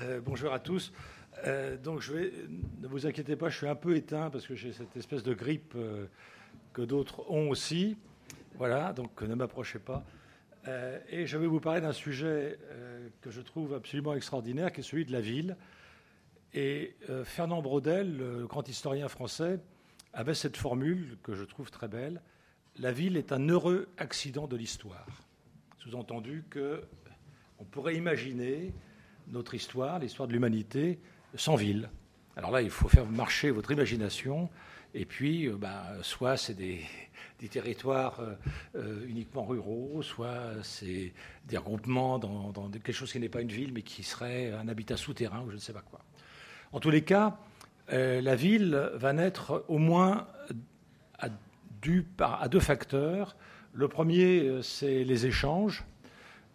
Euh, bonjour à tous. Euh, donc, je ne vous inquiétez pas, je suis un peu éteint parce que j'ai cette espèce de grippe euh, que d'autres ont aussi. Voilà, donc ne m'approchez pas. et je vais vous parler d'un sujet que je trouve absolument extraordinaire, qui est celui de la ville. Et Fernand Braudel, le grand historien français, avait cette formule que je trouve très belle la ville est un heureux accident de l'histoire. Sous-entendu qu'on pourrait imaginer notre histoire, l'histoire de l'humanité, sans ville. Alors là, il faut faire marcher votre imagination. Et puis, euh, bah, soit c'est des, territoires euh, euh, uniquement ruraux, soit c'est des regroupements dans, quelque chose qui n'est pas une ville, mais qui serait un habitat souterrain ou je ne sais pas quoi. En tous les cas, la ville va naître au moins à deux facteurs. Le premier, c'est les échanges.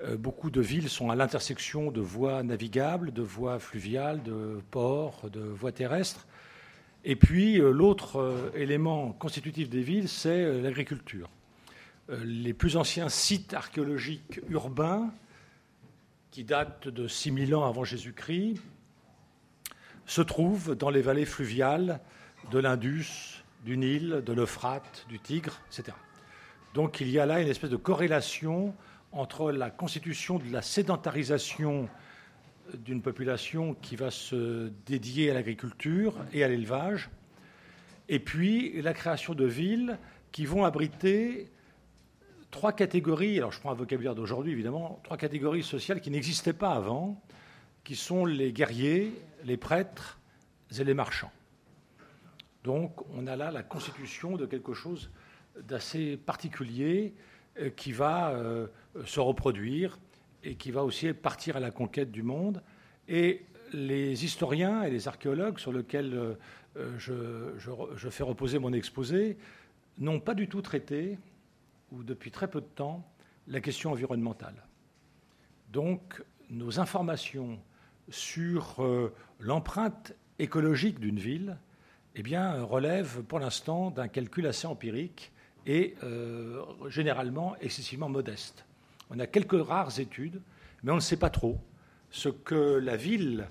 Euh, beaucoup de villes sont à l'intersection de voies navigables, de voies fluviales, de ports, de voies terrestres. Et puis euh, l'autre euh, élément constitutif des villes, c'est l'agriculture. Les plus anciens sites archéologiques urbains, qui datent de 6000 ans avant Jésus-Christ, se trouvent dans les vallées fluviales de l'Indus, du Nil, de l'Euphrate, du Tigre, etc. Donc il y a là une espèce de corrélation entre la constitution de la sédentarisation d'une population qui va se dédier à l'agriculture et à l'élevage, et puis la création de villes qui vont abriter trois catégories, alors je prends un vocabulaire d'aujourd'hui évidemment, trois catégories sociales qui n'existaient pas avant, qui sont les guerriers, les prêtres et les marchands. Donc on a là la constitution de quelque chose d'assez particulier qui va euh, se reproduire et qui va aussi partir à la conquête du monde. Et les historiens et les archéologues sur lesquels euh, je, fais reposer mon exposé n'ont pas du tout traité, ou depuis très peu de temps, la question environnementale. Donc nos informations sur l'empreinte écologique d'une ville eh bien, relèvent pour l'instant d'un calcul assez empirique et euh, généralement excessivement modeste. On a quelques rares études, mais on ne sait pas trop ce que la ville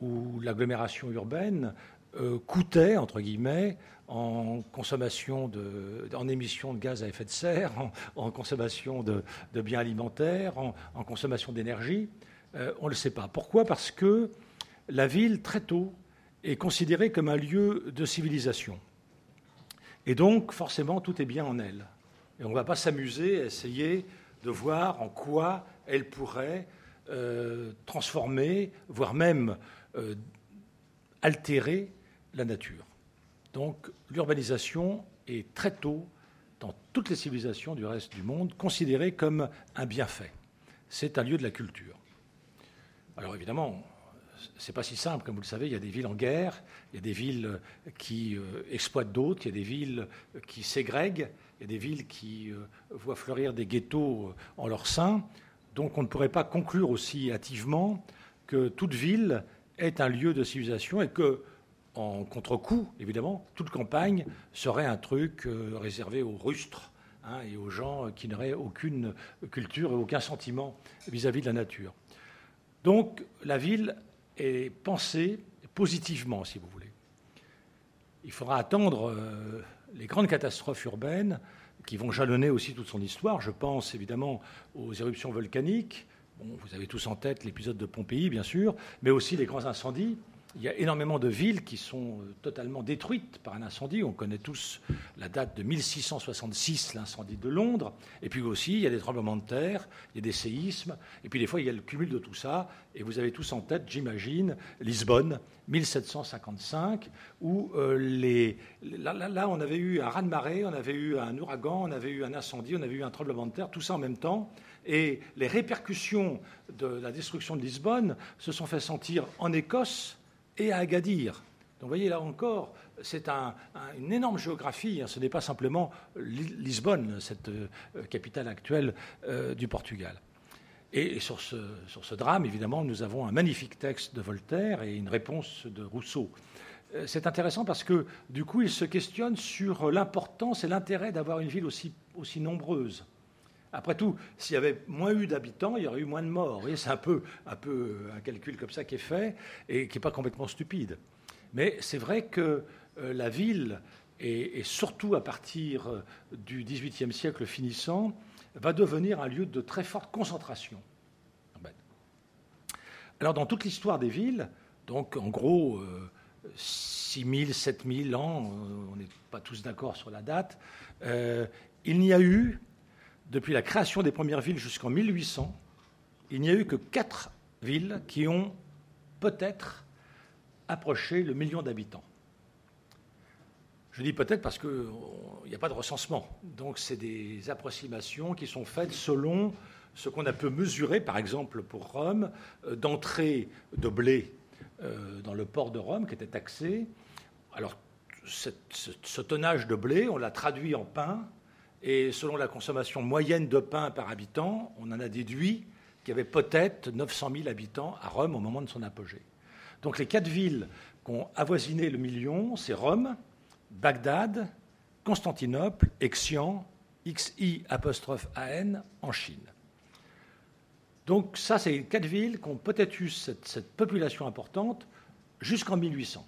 ou l'agglomération urbaine euh, coûtait, entre guillemets, en consommation de, en émissions de gaz à effet de serre, en, consommation de, biens alimentaires, en, consommation d'énergie. Euh, on ne le sait pas. Pourquoi? Parce que la ville, très tôt, est considérée comme un lieu de civilisation. Et donc, forcément, tout est bien en elle. Et on ne va pas s'amuser à essayer de voir en quoi elle pourrait euh, transformer, voire même euh, altérer la nature. Donc, l'urbanisation est très tôt, dans toutes les civilisations du reste du monde, considérée comme un bienfait. C'est un lieu de la culture. Alors évidemment, c'est pas si simple, comme vous le savez. Il y a des villes en guerre, il y a des villes qui euh, exploitent d'autres, il y a des villes qui ségrèguent, il y a des villes qui euh, voient fleurir des ghettos euh, en leur sein. Donc on ne pourrait pas conclure aussi hâtivement que toute ville est un lieu de civilisation et que, en contre-coup, évidemment, toute campagne serait un truc réservé aux rustres hein, et aux gens qui n'auraient aucune culture et aucun sentiment vis à -vis de la nature. Donc la ville et penser positivement, si vous voulez. Il faudra attendre euh, les grandes catastrophes urbaines qui vont jalonner aussi toute son histoire. Je pense évidemment aux éruptions volcaniques. vous avez tous en tête l'épisode de Pompéi, bien sûr, mais aussi les grands incendies il y a énormément de villes qui sont euh, totalement détruites par un incendie. On connaît tous la date de 1666, l'incendie de Londres. Et puis aussi, il y a des tremblements de terre, il y a des séismes. Et puis des fois, il y a le cumul de tout ça. Et vous avez tous en tête, j'imagine, Lisbonne, 1755, où euh, les, là, là, on avait eu un raz-de-marée, on avait eu un ouragan, on avait eu un incendie, on avait eu un tremblement de terre, tout ça en même temps. Et les répercussions de la destruction de Lisbonne se sont fait sentir en Écosse et à Agadir. Donc vous voyez là encore, c'est une énorme géographie, hein. ce n'est pas simplement Lisbonne, cette euh, capitale actuelle euh, du Portugal. Et, sur, ce, drame, évidemment, nous avons un magnifique texte de Voltaire et une réponse de Rousseau. Euh, c'est intéressant parce que du coup, il se questionne sur l'importance et l'intérêt d'avoir une ville aussi nombreuse. Après tout, s'il y avait moins eu d'habitants, il y aurait eu moins de morts. C'est un peu, un calcul comme ça qui est fait et qui n'est pas complètement stupide. Mais c'est vrai que euh, la ville, et, surtout à partir euh, du XVIIIe siècle finissant, va devenir un lieu de très forte concentration. Alors dans toute l'histoire des villes, donc en gros 6 000, 7 000 ans, on n'est pas tous d'accord sur la date, il n'y a eu depuis la création des premières villes jusqu'en 1800, il n'y a eu que quatre villes qui ont peut-être approché le million d'habitants. Je dis peut-être parce qu'il n'y a pas de recensement. Donc, c'est des approximations qui sont faites selon ce qu'on a pu mesurer, par exemple pour Rome, euh, d'entrée de blé euh, dans le port de Rome qui était taxé. Alors, ce tonnage de blé, on l'a traduit en pain et selon la consommation moyenne de pain par habitant, on en a déduit qu'il y avait peut-être 900 000 habitants à Rome au moment de son apogée. Donc les quatre villes qui ont avoisiné le million, c'est Rome, Bagdad, Constantinople, Xian, XI AN en Chine. Donc ça, c'est quatre villes qui ont peut-être eu cette, cette population importante jusqu'en 1800.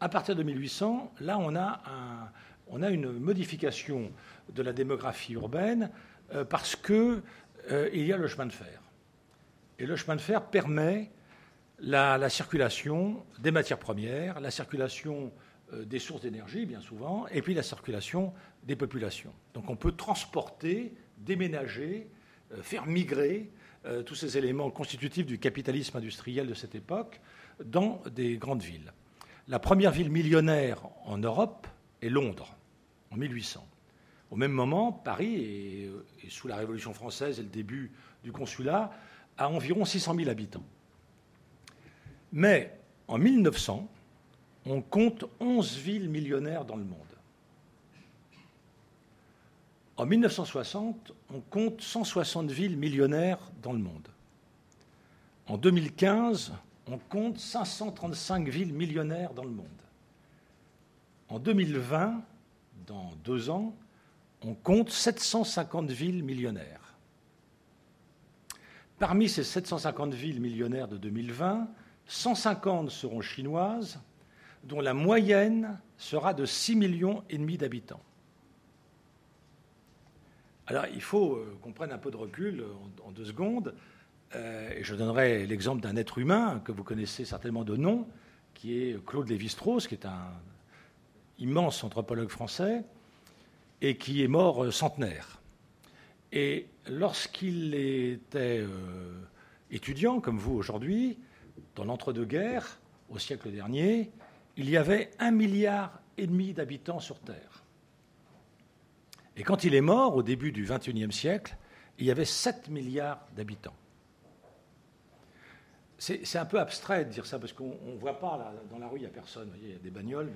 À partir de 1800, là, on a un, on a une modification de la démographie urbaine euh, parce qu'il euh, y a le chemin de fer. Et le chemin de fer permet la, circulation des matières premières, la circulation euh, des sources d'énergie, bien souvent, et puis la circulation des populations. Donc on peut transporter, déménager, faire migrer tous ces éléments constitutifs du capitalisme industriel de cette époque dans des grandes villes. La première ville millionnaire en Europe est Londres, en 1800. Au même moment, Paris, et, sous la Révolution française et le début du consulat, a environ 600 000 habitants. Mais en 1900, on compte 11 villes millionnaires dans le monde. En 1960, on compte 160 villes millionnaires dans le monde. En 2015, on compte 535 villes millionnaires dans le monde. En 2020, dans deux ans, on compte 750 villes millionnaires. Parmi ces 750 villes millionnaires de 2020, 150 seront chinoises, dont la moyenne sera de 6 millions et demi d'habitants. Alors, il faut euh, qu'on prenne un peu de recul en, deux secondes. Euh, et je donnerai l'exemple d'un être humain que vous connaissez certainement de nom, qui est Claude Lévi-Strauss, qui est un immense anthropologue français, et qui est mort euh, centenaire. Et lorsqu'il était euh, étudiant, comme vous aujourd'hui, dans l'entre-deux-guerres, au siècle dernier, il y avait un milliard et demi d'habitants sur Terre. Et quand il est mort, au début du XXIe siècle, il y avait 7 milliards d'habitants. C'est un peu abstrait de dire ça, parce qu'on ne voit pas, dans la rue, il n'y a personne. il y a des bagnoles,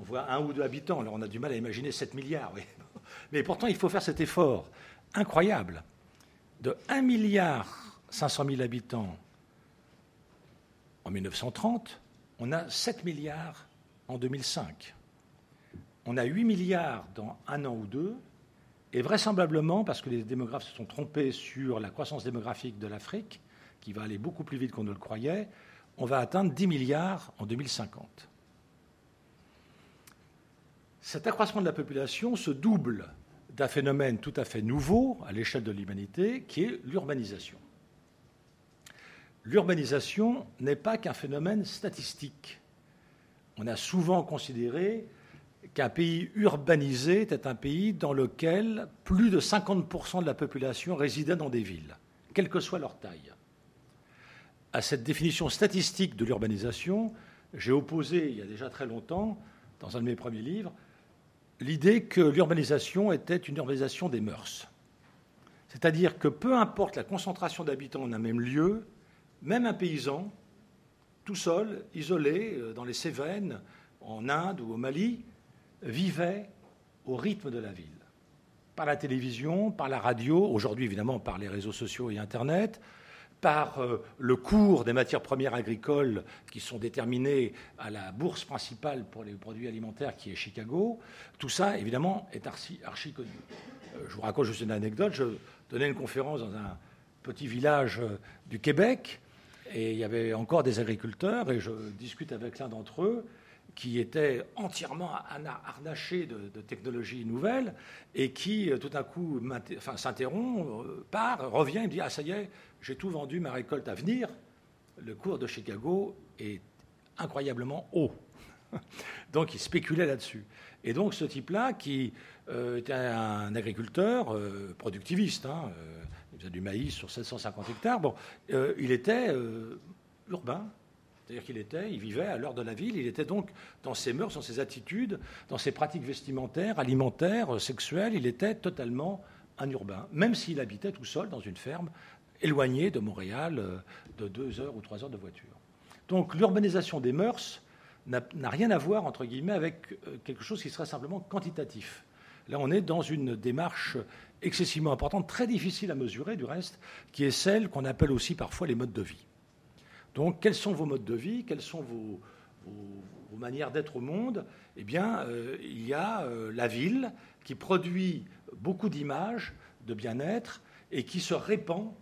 on voit un ou deux habitants. Alors on a du mal à imaginer 7 milliards. Mais pourtant, il faut faire cet effort incroyable de 1 milliard 500 000 habitants en 1930, on a 7 milliards en 2005. On a 8 milliards dans un an ou deux, et vraisemblablement, parce que les démographes se sont trompés sur la croissance démographique de l'Afrique, qui va aller beaucoup plus vite qu'on ne le croyait, on va atteindre 10 milliards en 2050. Cet accroissement de la population se double d'un phénomène tout à fait nouveau à l'échelle de l'humanité, qui est l'urbanisation. L'urbanisation n'est pas qu'un phénomène statistique. On a souvent considéré qu'un pays urbanisé était un pays dans lequel plus de 50% de la population résidait dans des villes, quelle que soit leur taille. À cette définition statistique de l'urbanisation, j'ai opposé il y a déjà très longtemps, dans un de mes premiers livres, l'idée que l'urbanisation était une urbanisation des mœurs. C'est-à-dire que peu importe la concentration d'habitants en un même lieu, même un paysan, tout seul, isolé, euh, dans les Cévennes, en Inde ou au Mali, vivait au rythme de la ville. Par la télévision, par la radio, aujourd'hui évidemment par les réseaux sociaux et Internet, par euh, le cours des matières premières agricoles qui sont déterminées à la bourse principale pour les produits alimentaires qui est Chicago, tout ça évidemment est archi, connu. je vous raconte juste une anecdote. Je donnais une conférence dans un petit village du Québec et il y avait encore des agriculteurs et je discute avec l'un d'entre eux qui était entièrement harnaché de, technologies nouvelles et qui tout d'un coup enfin, s'interrompt, part, revient et dit Ah, ça y est, j'ai tout vendu, ma récolte à venir. Le cours de Chicago est incroyablement haut. Donc il spéculait là-dessus. Et donc ce type-là, qui euh, était un agriculteur euh, productiviste, hein, euh, il faisait du maïs sur 750 hectares, bon, il était urbain. C'est-à-dire qu'il était, il vivait à l'heure de la ville, il était donc dans ses mœurs, dans ses attitudes, dans ses pratiques vestimentaires, alimentaires, sexuelles, il était totalement un urbain, même s'il habitait tout seul dans une ferme éloignée de Montréal de deux heures ou trois heures de voiture. Donc l'urbanisation des mœurs, n'a rien à voir, entre guillemets, avec euh, quelque chose qui serait simplement quantitatif. Là, on est dans une démarche excessivement importante, très difficile à mesurer du reste, qui est celle qu'on appelle aussi parfois les modes de vie. Donc, quels sont vos modes de vie Quelles sont vos, manières d'être au monde? Eh bien, euh, il y a euh, la ville qui produit beaucoup d'images de bien-être et qui se répand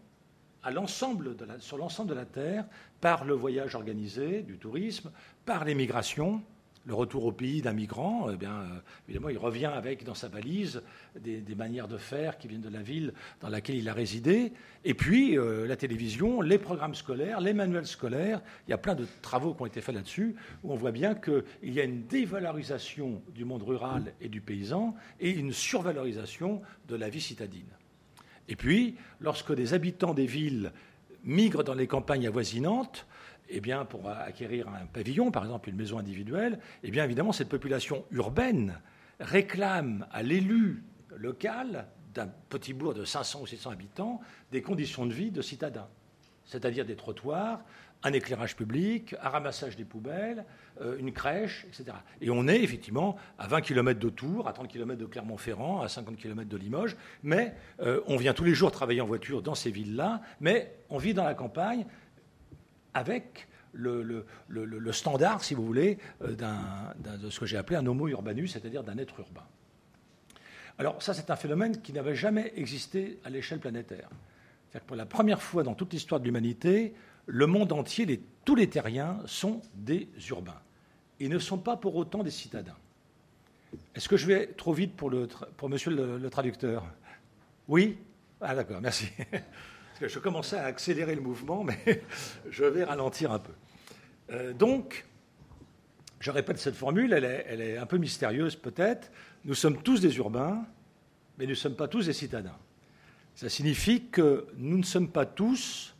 sur l'ensemble de la Terre par le voyage organisé, du tourisme, par l'émigration, le retour au pays d'un migrant, eh bien, euh, évidemment, il revient avec dans sa valise des, manières de faire qui viennent de la ville dans laquelle il a résidé. Et puis, euh, la télévision, les programmes scolaires, les manuels scolaires. Il y a plein de travaux qui ont été faits là-dessus, où on voit bien qu'il y a une dévalorisation du monde rural et du paysan et une survalorisation de la vie citadine. Et puis, lorsque des habitants des villes migrent dans les campagnes avoisinantes, eh bien, pour acquérir un pavillon, par exemple une maison individuelle, eh bien, évidemment, cette population urbaine réclame à l'élu local d'un petit bourg de 500 ou 600 habitants des conditions de vie de citadins, c'est-à-dire des trottoirs, un éclairage public, un ramassage des poubelles, euh, une crèche, etc. Et on est effectivement à 20 km de Tours, à 30 km de Clermont-Ferrand, à 50 km de Limoges, mais euh, on vient tous les jours travailler en voiture dans ces villes-là, mais on vit dans la campagne avec le, standard, si vous voulez, euh, de ce que j'ai appelé un homo urbanus, c'est-à-dire d'un être urbain. Alors ça, c'est un phénomène qui n'avait jamais existé à l'échelle planétaire. Que pour la première fois dans toute l'histoire de l'humanité, le monde entier, tous les terriens sont des urbains. Ils ne sont pas pour autant des citadins. Est-ce que je vais trop vite pour, le, pour monsieur le, traducteur? Oui? Ah d'accord, merci. Je commençais à accélérer le mouvement, mais je vais ralentir un peu. Euh, donc, je répète cette formule, elle est, elle est un peu mystérieuse peut-être. Nous sommes tous des urbains, mais nous ne sommes pas tous des citadins. Ça signifie que nous ne sommes pas tous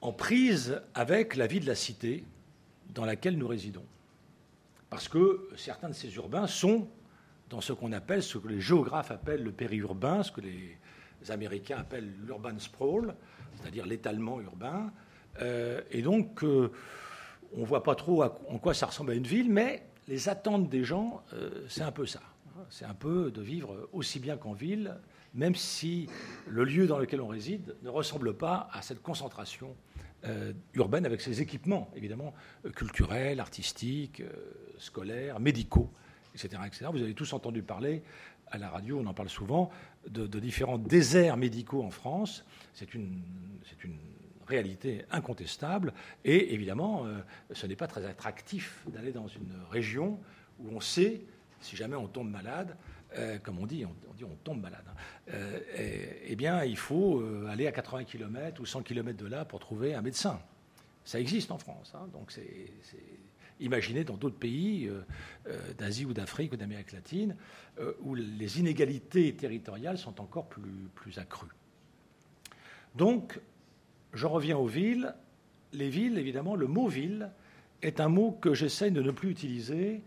en prise avec la vie de la cité dans laquelle nous résidons. Parce que certains de ces urbains sont dans ce qu'on appelle, ce que les géographes appellent le périurbain, ce que les Américains appellent l'urban sprawl, c'est-à-dire l'étalement urbain. Euh, et donc, euh, on ne voit pas trop en quoi ça ressemble à une ville, mais les attentes des gens, euh, c'est un peu ça. C'est un peu de vivre aussi bien qu'en ville, même si le lieu dans lequel on réside ne ressemble pas à cette concentration urbaine avec ses équipements, évidemment, culturels, artistiques, scolaires, médicaux, etc., etc. Vous avez tous entendu parler, à la radio, on en parle souvent, de, différents déserts médicaux en France. C'est une, une, réalité incontestable. Et évidemment, ce n'est pas très attractif d'aller dans une région où on sait, si jamais on tombe malade, euh, comme on dit, on, dit on tombe malade, hein. euh, eh bien, il faut euh, aller à 80 km ou 100 km de là pour trouver un médecin. Ça existe en France. Hein. donc, c'est imaginez dans d'autres pays d'Asie ou d'Afrique ou d'Amérique latine où les inégalités territoriales sont encore plus, accrues. Donc, je reviens aux villes. Les villes, évidemment, le mot ville est un mot que j'essaie de ne plus utiliser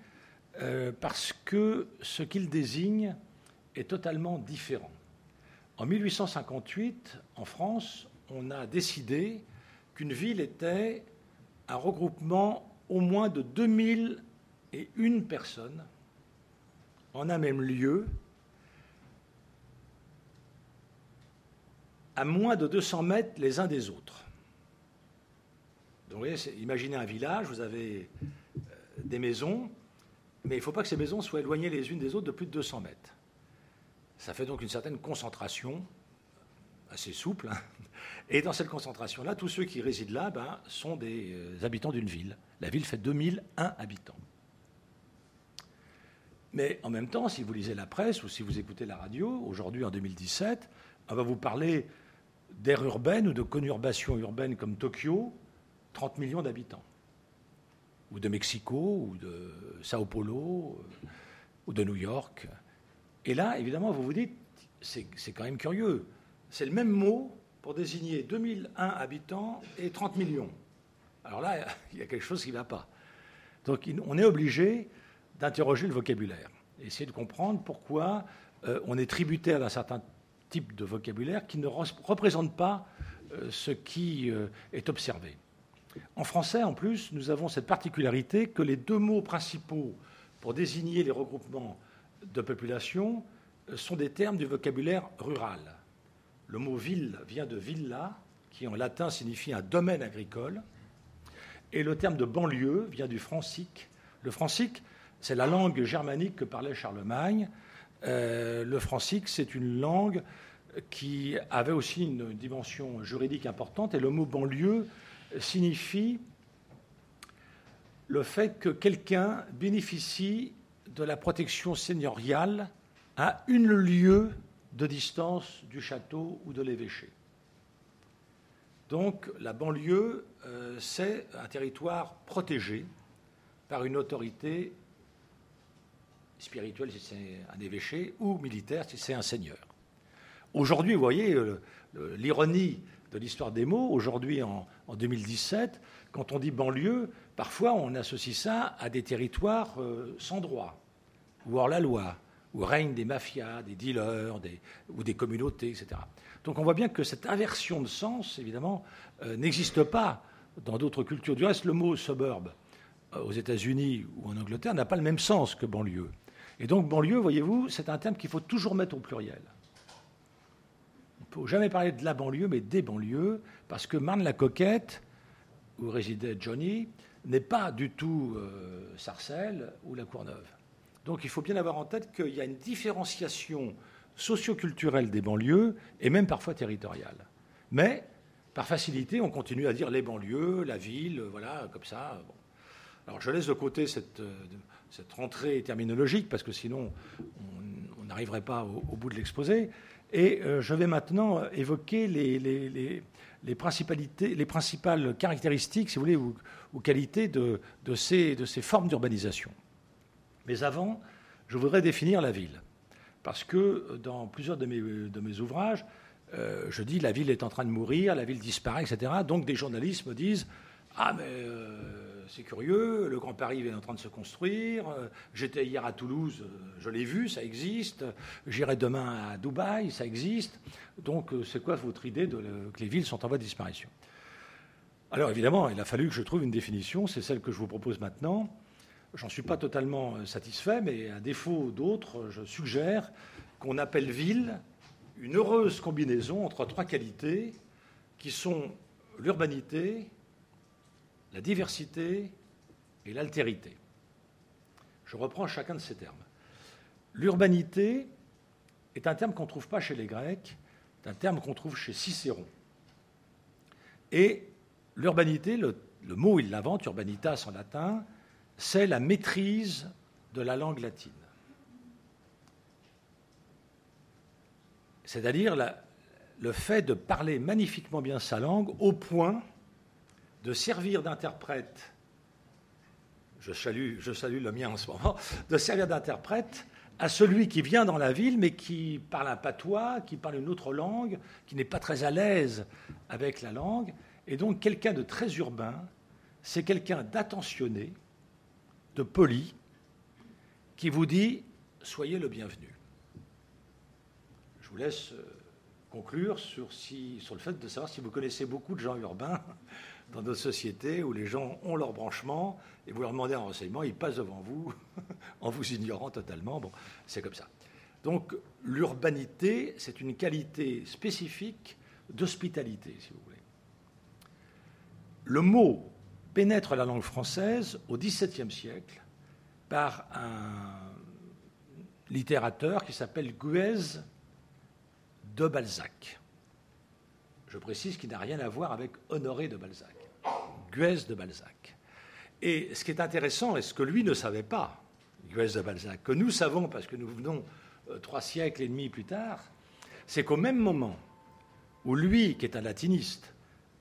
euh, parce que ce qu'il désigne est totalement différent. En 1858, en France, on a décidé qu'une ville était un regroupement au moins de 2001 personnes en un même lieu, à moins de 200 mètres les uns des autres. Donc, vous voyez, imaginez un village, vous avez euh, des maisons, mais il ne faut pas que ces maisons soient éloignées les unes des autres de plus de 200 mètres. Ça fait donc une certaine concentration, assez souple. Hein. Et dans cette concentration-là, tous ceux qui résident là ben, sont des euh, habitants d'une ville. La ville fait 2001 habitants. Mais en même temps, si vous lisez la presse ou si vous écoutez la radio, aujourd'hui en 2017, on va vous parler d'aires urbaines ou de conurbations urbaines comme Tokyo, 30 millions d'habitants. Ou de Mexico, ou de Sao Paulo, euh, ou de New York. Et là, évidemment, vous vous dites, c'est quand même curieux. C'est le même mot pour désigner 2001 habitants et 30 millions. Alors là, il y a quelque chose qui ne va pas. Donc on est obligé d'interroger le vocabulaire, essayer de comprendre pourquoi euh, on est tributaire d'un certain type de vocabulaire qui ne représente pas euh, ce qui euh, est observé. En français, en plus, nous avons cette particularité que les deux mots principaux pour désigner les regroupements de population sont des termes du vocabulaire rural. Le mot ville vient de villa, qui en latin signifie un domaine agricole, et le terme de banlieue vient du francique. Le francique, c'est la langue germanique que parlait Charlemagne. Euh, le francique, c'est une langue qui avait aussi une dimension juridique importante, et le mot banlieue signifie le fait que quelqu'un bénéficie de la protection seigneuriale à une lieue de distance du château ou de l'évêché. Donc la banlieue, euh, c'est un territoire protégé par une autorité spirituelle si c'est un évêché ou militaire si c'est un seigneur. Aujourd'hui, vous voyez euh, l'ironie de l'histoire des mots, aujourd'hui en, 2017, quand on dit banlieue, parfois on associe ça à des territoires euh, sans droit, ou hors la loi, où règnent des mafias, des dealers, ou des communautés, etc. Donc on voit bien que cette inversion de sens, évidemment, euh, n'existe pas dans d'autres cultures. Du reste, le mot suburb euh, aux États-Unis ou en Angleterre n'a pas le même sens que banlieue. Et donc banlieue, voyez-vous, c'est un terme qu'il faut toujours mettre au pluriel. On ne peut jamais parler de la banlieue, mais des banlieues, parce que Marne-la-Coquette, où résidait Johnny, n'est pas du tout euh, Sarcelles ou la Courneuve. Donc il faut bien avoir en tête qu'il y a une différenciation socioculturelle des banlieues et même parfois territoriale. Mais par facilité, on continue à dire les banlieues, la ville, voilà, comme ça. Alors je laisse de côté cette, euh, cette, rentrée terminologique parce que sinon on n'arriverait pas au, bout de l'exposé. Et euh, je vais maintenant évoquer les, les, les, principalités, les principales caractéristiques, si vous voulez, ou, ou qualités de ces formes d'urbanisation. Mais avant, je voudrais définir la ville. Parce que dans plusieurs de mes, mes ouvrages, euh, je dis la ville est en train de mourir, la ville disparaît, etc. Donc des journalistes me disent Ah, mais euh, c'est curieux, le Grand Paris est en train de se construire. Euh, j'étais hier à Toulouse, je l'ai vu, ça existe. J'irai demain à Dubaï, ça existe. Donc c'est quoi votre idée que les villes sont en voie de disparition? Alors évidemment, il a fallu que je trouve une définition, c'est celle que je vous propose maintenant. J'en suis pas totalement euh, satisfait, mais à défaut d'autres, je suggère qu'on appelle ville une heureuse combinaison entre trois qualités qui sont l'urbanité, la diversité et l'altérité. Je reprends chacun de ces termes. L'urbanité est un terme qu'on ne trouve pas chez les Grecs, c'est un terme qu'on trouve chez Cicéron. Et l'urbanité, le, le, mot il l'invente, urbanitas en latin, c'est la maîtrise de la langue latine. C'est-à-dire le fait de parler magnifiquement bien sa langue au point de servir d'interprète, je salue, le mien en ce moment, de servir d'interprète à celui qui vient dans la ville mais qui parle un patois, qui parle une autre langue, qui n'est pas très à l'aise avec la langue. Et donc quelqu'un de très urbain, c'est quelqu'un d'attentionné, de poli qui vous dit Soyez le bienvenu. Je vous laisse euh, conclure sur, le fait de savoir si vous connaissez beaucoup de gens urbains dans notre société où les gens ont leur branchement et vous leur demandez un renseignement, ils passent devant vous en vous ignorant totalement. C'est comme ça. Donc l'urbanité, c'est une qualité spécifique d'hospitalité, si vous voulez. Le mot pénètre la langue française au XVIIe siècle par littérateur qui s'appelle Guez de Balzac. Je précise qu'il n'a rien à voir avec Honoré de Balzac. Guez de Balzac. Et ce qui est intéressant, et ce que lui ne savait pas, Guez de Balzac, que nous savons parce que nous venons euh, trois siècles et demi plus tard, c'est qu'au même moment où lui, qui est un latiniste,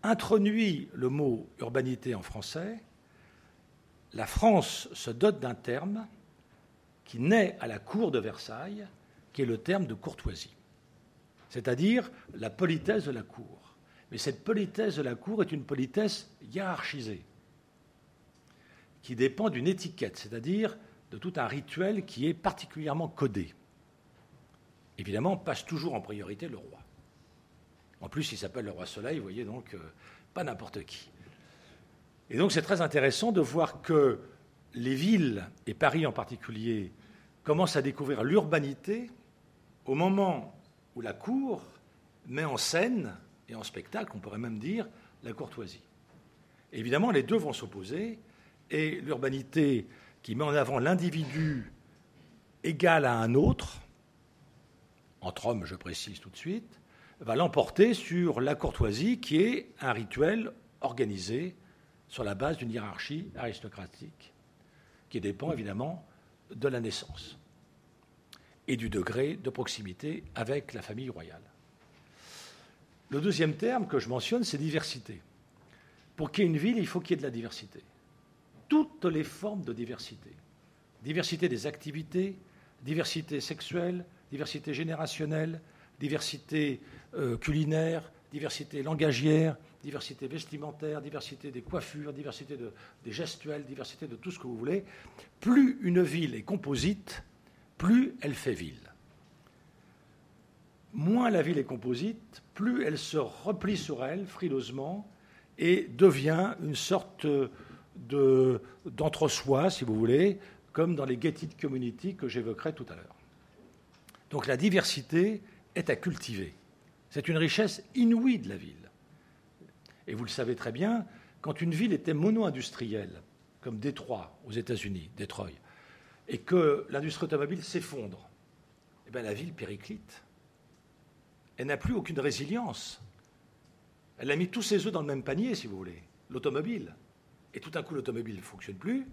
introduit le mot urbanité en français, la France se dote d'un terme qui naît à la cour de Versailles, qui est le terme de courtoisie, c'est-à-dire la politesse de la cour. Mais cette politesse de la cour est une politesse hiérarchisée, qui dépend d'une étiquette, c'est-à-dire de tout un rituel qui est particulièrement codé. Évidemment, passe toujours en priorité le roi. En plus, il s'appelle le roi Soleil, vous voyez, donc euh, pas n'importe qui. Et donc c'est très intéressant de voir que les villes, et Paris en particulier, commencent à découvrir l'urbanité au moment où la cour met en scène et en spectacle, on pourrait même dire, la courtoisie. évidemment, les deux vont s'opposer, et l'urbanité qui met en avant l'individu égal à un autre, entre hommes, je précise tout de suite, va l'emporter sur la courtoisie qui est un rituel organisé sur la base d'une hiérarchie aristocratique qui dépend évidemment de la naissance et du degré de proximité avec la famille royale. Le deuxième terme que je mentionne, c'est diversité. Pour qu'il y ait une ville, il faut qu'il y ait de la diversité. Toutes les formes de diversité. Diversité des activités, diversité sexuelle, diversité générationnelle, diversité euh, culinaire, diversité langagière, diversité vestimentaire, diversité des coiffures, diversité des gestuels, diversité de tout ce que vous voulez. Plus une ville est composite, plus elle fait ville. Moins la ville est composite, plus elle se replie sur elle frileusement et devient une sorte d'entre-soi, si vous voulez, comme dans les gated community que j'évoquerai tout à l'heure. Donc la diversité est à cultiver. C'est une richesse inouïe de la ville. Et vous le savez très bien, quand une ville était mono-industrielle, comme Détroit aux États-Unis, Détroit, et que l'industrie automobile s'effondre, eh bien la ville périclite. Elle n'a plus aucune résilience. Elle a mis tous ses œufs dans le même panier, si vous voulez, l'automobile. Et tout d'un coup, l'automobile ne fonctionne plus.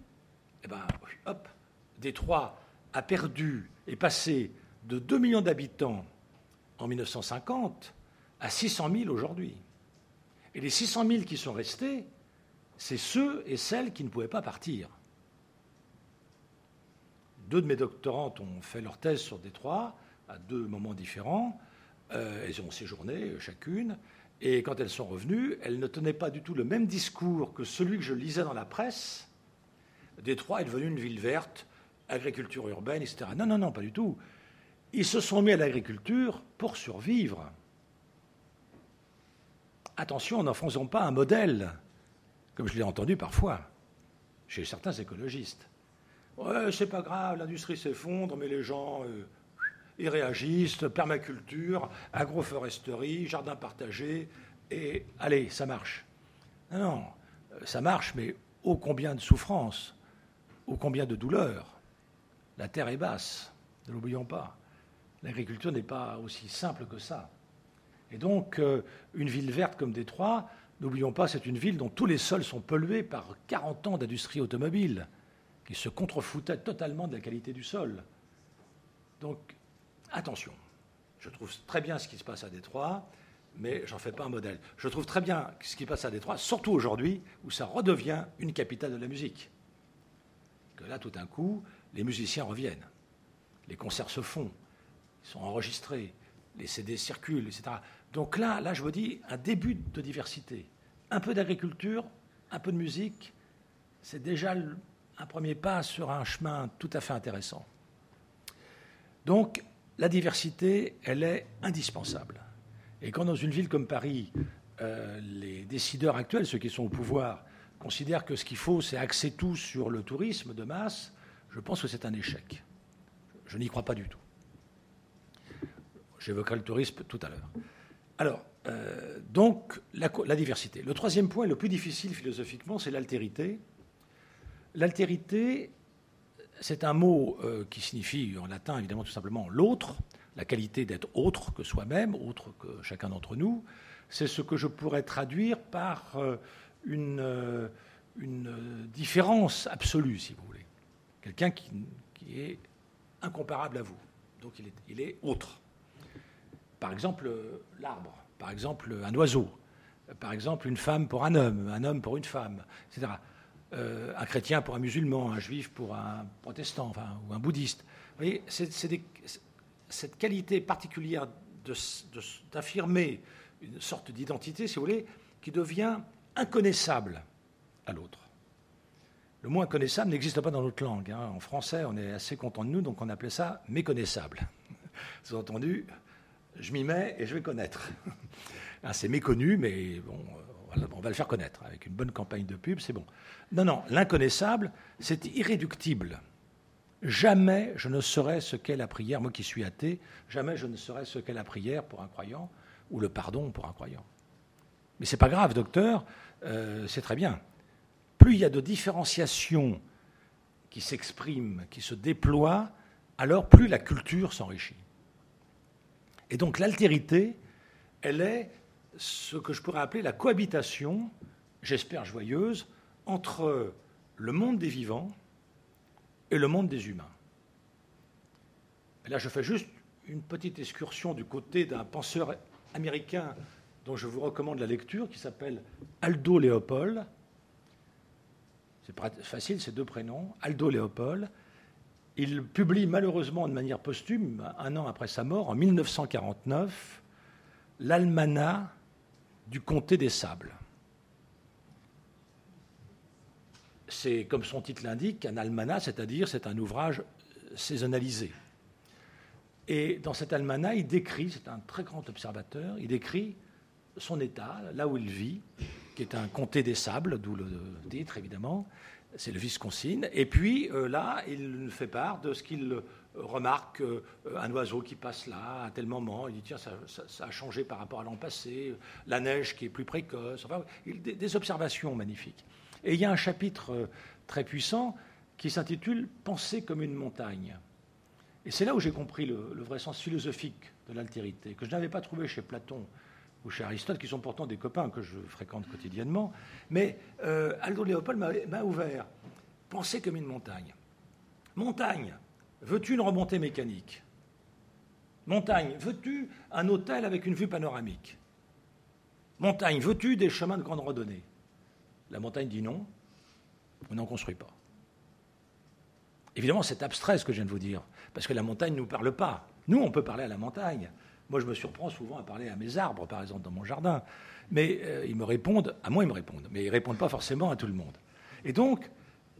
Eh bien, hop, Détroit a perdu, est passé de 2 millions d'habitants en 1950 à 600 000 aujourd'hui. Et les 600 000 qui sont restés, c'est ceux et celles qui ne pouvaient pas partir. Deux de mes doctorantes ont fait leur thèse sur Détroit à deux moments différents. Euh, elles ont séjourné chacune. Et quand elles sont revenues, elles ne tenaient pas du tout le même discours que celui que je lisais dans la presse. Détroit est devenu une ville verte, agriculture urbaine, etc. Non, non, non, pas du tout. Ils se sont mis à l'agriculture pour survivre. Attention, n'en faisons pas un modèle, comme je l'ai entendu parfois chez certains écologistes. Ouais, c'est pas grave, l'industrie s'effondre, mais les gens, euh, ils réagissent, permaculture, agroforesterie, jardin partagé, et allez, ça marche. Non, non, ça marche, mais ô combien de souffrances, ô combien de douleurs. La terre est basse, ne l'oublions pas. L'agriculture n'est pas aussi simple que ça. Et donc, euh, une ville verte comme Détroit, n'oublions pas, c'est une ville dont tous les sols sont pollués par 40 ans d'industrie automobile, qui se contrefoutait totalement de la qualité du sol. Donc, attention. Je trouve très bien ce qui se passe à Détroit, mais j'en fais pas un modèle. Je trouve très bien ce qui se passe à Détroit, surtout aujourd'hui, où ça redevient une capitale de la musique. Que là, tout d'un coup, les musiciens reviennent, les concerts se font, ils sont enregistrés, les CD circulent, etc. Donc là, là, je vous dis, un début de diversité. Un peu d'agriculture, un peu de musique, c'est déjà un premier pas sur un chemin tout à fait intéressant. Donc, la diversité, elle est indispensable. Et quand dans une ville comme Paris, euh, les décideurs actuels, ceux qui sont au pouvoir, considèrent que ce qu'il faut, c'est axer tout sur le tourisme de masse, je pense que c'est un échec. Je n'y crois pas du tout. J'évoquerai le tourisme tout à l'heure. Alors, euh, donc, la, diversité. Le troisième point, le plus difficile philosophiquement, c'est l'altérité. L'altérité, c'est un mot euh, qui signifie en latin évidemment tout simplement l'autre, la qualité d'être autre que soi-même, autre que chacun d'entre nous. C'est ce que je pourrais traduire par euh, une, différence absolue, si vous voulez. Quelqu'un qui, qui, est incomparable à vous. Donc il est, il est autre. Par exemple, l'arbre, par exemple, un oiseau, par exemple, une femme pour un homme, un homme pour une femme, etc. Euh, un chrétien pour un musulman, un juif pour un protestant, enfin, ou un bouddhiste. Vous voyez, c'est, cette qualité particulière d'affirmer une sorte d'identité, si vous voulez, qui devient inconnaissable à l'autre. Le mot inconnaissable n'existe pas dans notre langue. Hein. En français, on est assez content de nous, donc on appelait ça méconnaissable. Sous-entendu, je m'y mets et je vais connaître. C'est méconnu, mais bon, on va le faire connaître. Avec une bonne campagne de pub, c'est bon. Non, non, l'inconnaissable, c'est irréductible. Jamais je ne saurais ce qu'est la prière, moi qui suis athée, jamais je ne saurais ce qu'est la prière pour un croyant ou le pardon pour un croyant. Mais c'est pas grave, docteur, euh, c'est très bien. Plus il y a de différenciation qui s'exprime, qui se déploie, alors plus la culture s'enrichit. Et donc l'altérité, elle est ce que je pourrais appeler la cohabitation, j'espère joyeuse, entre le monde des vivants et le monde des humains. Et là, je fais juste une petite excursion du côté d'un penseur américain dont je vous recommande la lecture, qui s'appelle Aldo Léopold. C'est facile, ces deux prénoms, Aldo Léopold. Il publie malheureusement de manière posthume, un an après sa mort, en 1949, l'Almanach du comté des Sables. c'est, comme son titre l'indique, un almanach, c'est-à-dire c'est un ouvrage saisonnalisé. Et dans cet almanach, il décrit, c'est un très grand observateur, il décrit son état, là où il vit, qui est un comté des sables, d'où le titre évidemment, c'est le Wisconsin. Et puis euh, là, il fait part de ce qu'il remarque, euh, un oiseau qui passe là à tel moment, il dit tiens, ça, a changé par rapport à l'an passé, la neige qui est plus précoce, enfin, des observations magnifiques. Et il y a un chapitre euh, très puissant qui s'intitule Penser comme une montagne. Et c'est là où j'ai compris le, vrai sens philosophique de l'altérité, que je n'avais pas trouvé chez Platon ou chez Aristote, qui sont pourtant des copains que je fréquente quotidiennement. Mais euh, Aldo Léopold m'a ouvert. Penser comme une montagne. Montagne, veux-tu une remontée mécanique? Montagne, veux-tu un hôtel avec une vue panoramique? Montagne, veux-tu des chemins de grande randonnée? La montagne dit non, on n'en construit pas. Évidemment, c'est abstrait ce que je viens de vous dire, parce que la montagne ne nous parle pas. Nous, on peut parler à la montagne. Moi, je me surprends souvent à parler à mes arbres, par exemple, dans mon jardin. Mais euh, ils me répondent, à moi, ils me répondent, mais ils ne répondent pas forcément à tout le monde. Et donc,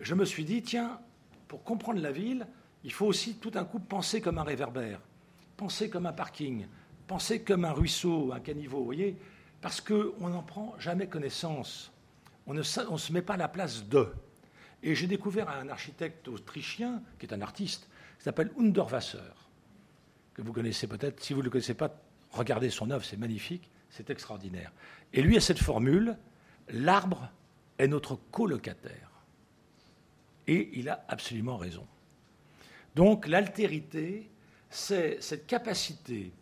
je me suis dit, tiens, pour comprendre la ville, il faut aussi tout d'un coup penser comme un réverbère, penser comme un parking, penser comme un ruisseau, un caniveau, vous voyez, parce qu'on n'en prend jamais connaissance on ne se met pas à la place de. Et j'ai découvert un architecte autrichien, qui est un artiste, qui s'appelle Underwasser, que vous connaissez peut-être. Si vous ne le connaissez pas, regardez son œuvre, c'est magnifique, c'est extraordinaire. Et lui a cette formule l'arbre est notre colocataire. Et il a absolument raison. Donc l'altérité, c'est cette capacité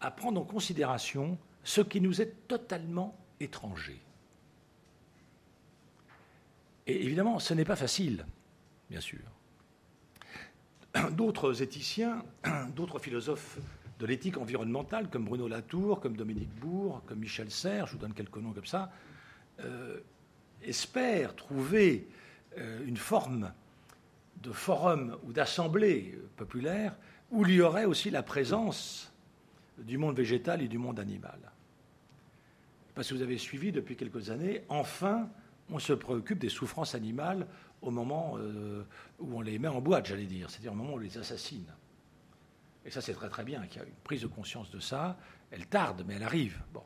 à prendre en considération ce qui nous est totalement étranger. Et évidemment, ce n'est pas facile, bien sûr. D'autres éthiciens, d'autres philosophes de l'éthique environnementale, comme Bruno Latour, comme Dominique Bourg, comme Michel Serres, je vous donne quelques noms comme ça, euh, espèrent trouver euh, une forme de forum ou d'assemblée populaire où il y aurait aussi la présence du monde végétal et du monde animal. Parce que vous avez suivi depuis quelques années, enfin, on se préoccupe des souffrances animales au moment euh, où on les met en boîte, j'allais dire, c'est-à-dire au moment où on les assassine. Et ça, c'est très très bien qu'il y a une prise de conscience de ça. Elle tarde, mais elle arrive. Bon.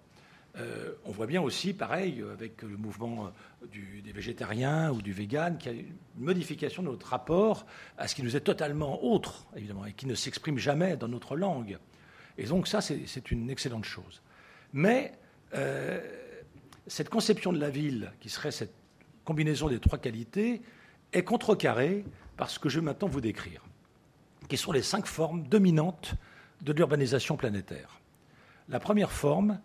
Euh, on voit bien aussi, pareil, avec le mouvement des végétariens ou du vegan, qu'il y a une modification de notre rapport à ce qui nous est totalement autre, évidemment, et qui ne s'exprime jamais dans notre langue. Et donc ça, c'est une excellente chose. Mais euh, cette conception de la ville, qui serait cette combinaison des trois qualités, est contrecarrée par ce que je vais maintenant vous décrire, qui sont les cinq formes dominantes de l'urbanisation planétaire. La première forme,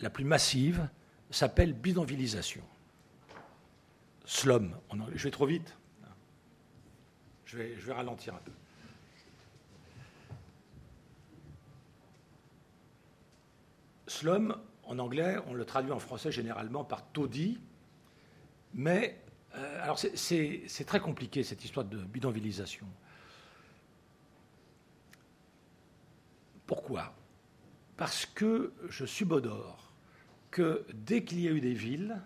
la plus massive, s'appelle bidonvillisation. Slum. Je vais trop vite. Je vais, je vais ralentir un peu. Slum, en anglais, on le traduit en français généralement par taudis, mais euh, alors c'est très compliqué cette histoire de bidonvillisation. Pourquoi? Parce que je subodore que dès qu'il y a eu des villes,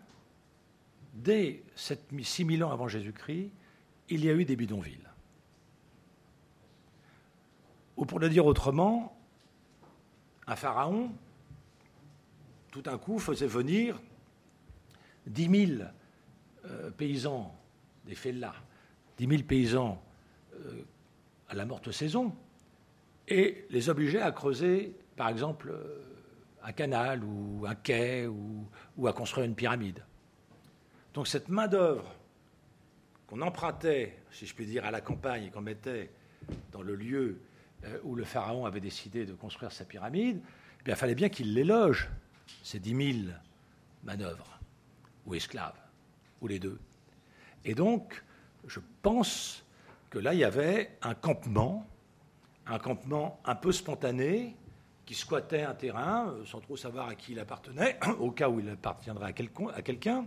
dès 6000 ans avant Jésus-Christ, il y a eu des bidonvilles. Ou pour le dire autrement, un pharaon tout d'un coup faisait venir 10 000 euh, paysans des Fellas, 10 000 paysans euh, à la morte saison, et les obligeait à creuser, par exemple, euh, un canal ou un quai ou, à construire une pyramide. Donc cette main-d'œuvre qu'on empruntait, si je puis dire, à la campagne et qu'on mettait dans le lieu où le pharaon avait décidé de construire sa pyramide, eh il fallait bien qu'il les loge c'est 10 000 manœuvres, ou esclaves, les deux. Et donc, je pense que là, il y avait un campement, un campement un peu spontané, qui squattait un terrain euh, sans trop savoir à qui il appartenait, au cas où il appartiendrait à quelqu'un.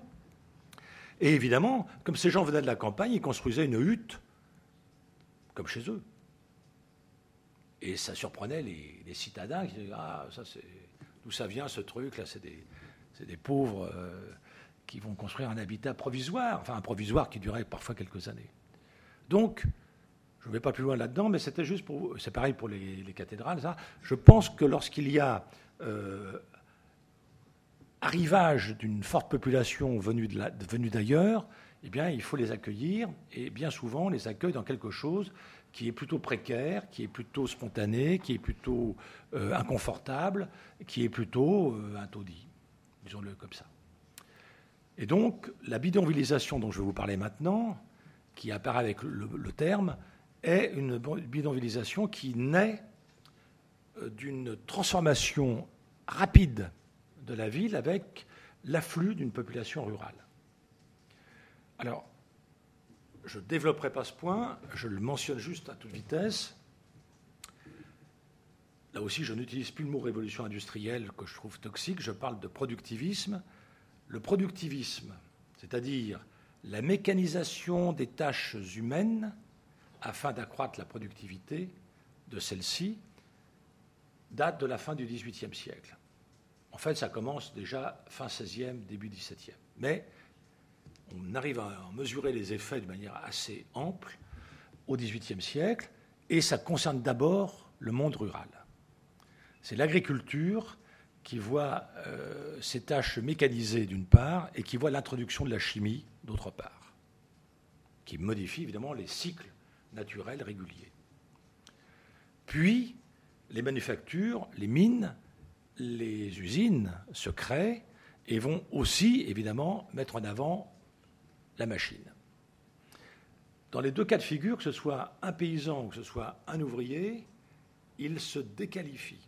Et évidemment, comme ces gens venaient de la campagne, ils construisaient une hutte, comme chez eux. Et ça surprenait les, citadins qui disaient Ah, ça c'est D'où ça vient ce truc là C'est des, pauvres euh, qui vont construire un habitat provisoire, enfin un provisoire qui durait parfois quelques années. Donc, je ne vais pas plus loin là-dedans, mais c'était juste pour. C'est pareil pour les, cathédrales, ça. Je pense que lorsqu'il y a euh, arrivage d'une forte population venue d'ailleurs, eh bien, il faut les accueillir, et bien souvent, on les accueille dans quelque chose qui est plutôt précaire, qui est plutôt spontané, qui est plutôt euh, inconfortable, qui est plutôt euh, un taudis, disons-le comme ça. Et donc, la bidonvillisation dont je vais vous parler maintenant, qui apparaît avec le, terme, est une bidonvillisation qui naît euh, d'une transformation rapide de la ville avec l'afflux d'une population rurale. Alors, je ne développerai pas ce point, je le mentionne juste à toute vitesse. Là aussi, je n'utilise plus le mot révolution industrielle que je trouve toxique, je parle de productivisme. Le productivisme, c'est-à-dire la mécanisation des tâches humaines afin d'accroître la productivité de celles-ci, date de la fin du XVIIIe siècle. En fait, ça commence déjà fin XVIe, début XVIIe. Mais on arrive à mesurer les effets de manière assez ample au XVIIIe siècle, et ça concerne d'abord le monde rural. C'est l'agriculture qui voit euh, ses tâches mécanisées d'une part, et qui voit l'introduction de la chimie d'autre part, qui modifie évidemment les cycles naturels réguliers. Puis, les manufactures, les mines, les usines se créent et vont aussi, évidemment, mettre en avant la machine. Dans les deux cas de figure, que ce soit un paysan ou que ce soit un ouvrier, il se déqualifie.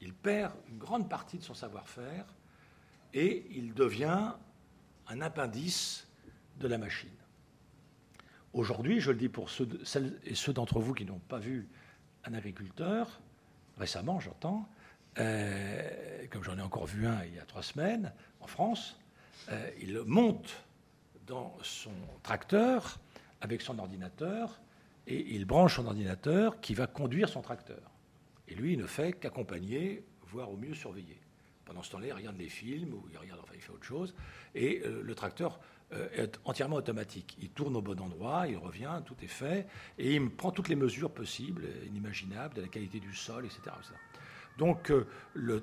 Il perd une grande partie de son savoir-faire et il devient un appendice de la machine. Aujourd'hui, je le dis pour celles et ceux d'entre vous qui n'ont pas vu un agriculteur, récemment j'entends, euh, comme j'en ai encore vu un il y a trois semaines en France, euh, il monte dans son tracteur avec son ordinateur et il branche son ordinateur qui va conduire son tracteur. Et lui, il ne fait qu'accompagner, voire au mieux surveiller. Pendant ce temps-là, il regarde les films ou il regarde, enfin, il fait autre chose. Et euh, le tracteur euh, est entièrement automatique. Il tourne au bon endroit, il revient, tout est fait, et il prend toutes les mesures possibles, inimaginables, de la qualité du sol, etc. Donc euh, le,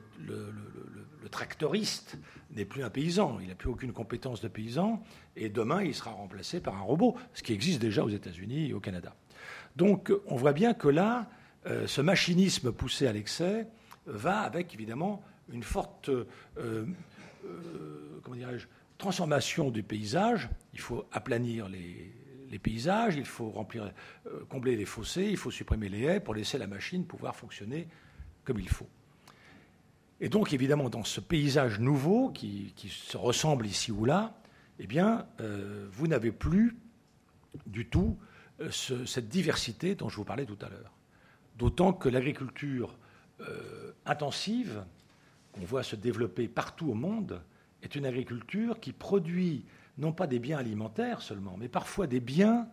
tractoriste n'est plus un paysan, il n'a plus aucune compétence de paysan, et demain il sera remplacé par un robot, ce qui existe déjà aux États-Unis et au Canada. Donc on voit bien que là, euh, ce machinisme poussé à l'excès va avec évidemment une forte euh, comment transformation du paysage. Il faut aplanir les, les paysages, il faut remplir, combler les fossés, il faut supprimer les haies pour laisser la machine pouvoir fonctionner comme il faut. Et donc, évidemment, dans ce paysage nouveau qui, se ressemble ici ou là, eh bien, vous n'avez plus du tout cette diversité dont je vous parlais tout à l'heure. D'autant que l'agriculture intensive, qu'on voit se développer partout au monde, est une agriculture qui produit non pas des biens alimentaires seulement, mais parfois des biens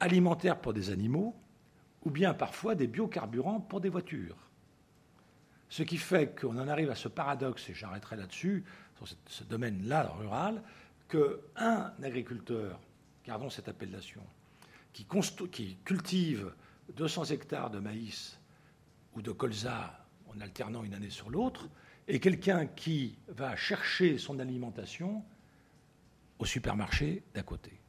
alimentaires pour des animaux, ou bien parfois des biocarburants pour des voitures. Ce qui fait qu'on en arrive à ce paradoxe, et j'arrêterai là-dessus, sur ce domaine-là rural, qu'un agriculteur, gardons cette appellation, qui, qui, cultive 200 hectares de maïs ou de colza en alternant une année sur l'autre, et quelqu'un qui va chercher son alimentation au supermarché d'à côté.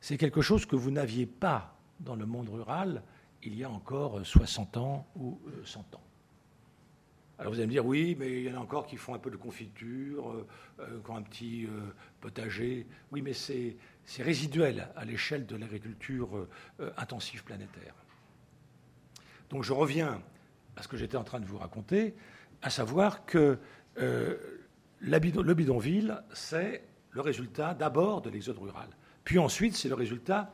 C'est quelque chose que vous n'aviez pas dans le monde rural il y a encore 60 ans ou 100 ans. Alors vous allez me dire, oui, mais il y en a encore qui font un peu de confiture, euh, euh, qui ont un petit euh, potager. Oui, mais c'est résiduel à l'échelle de l'agriculture intensive planétaire. Donc je reviens à ce que j'étais en train de vous raconter, à savoir que euh, le bidonville, c'est le résultat d'abord de l'exode rural, puis ensuite c'est le résultat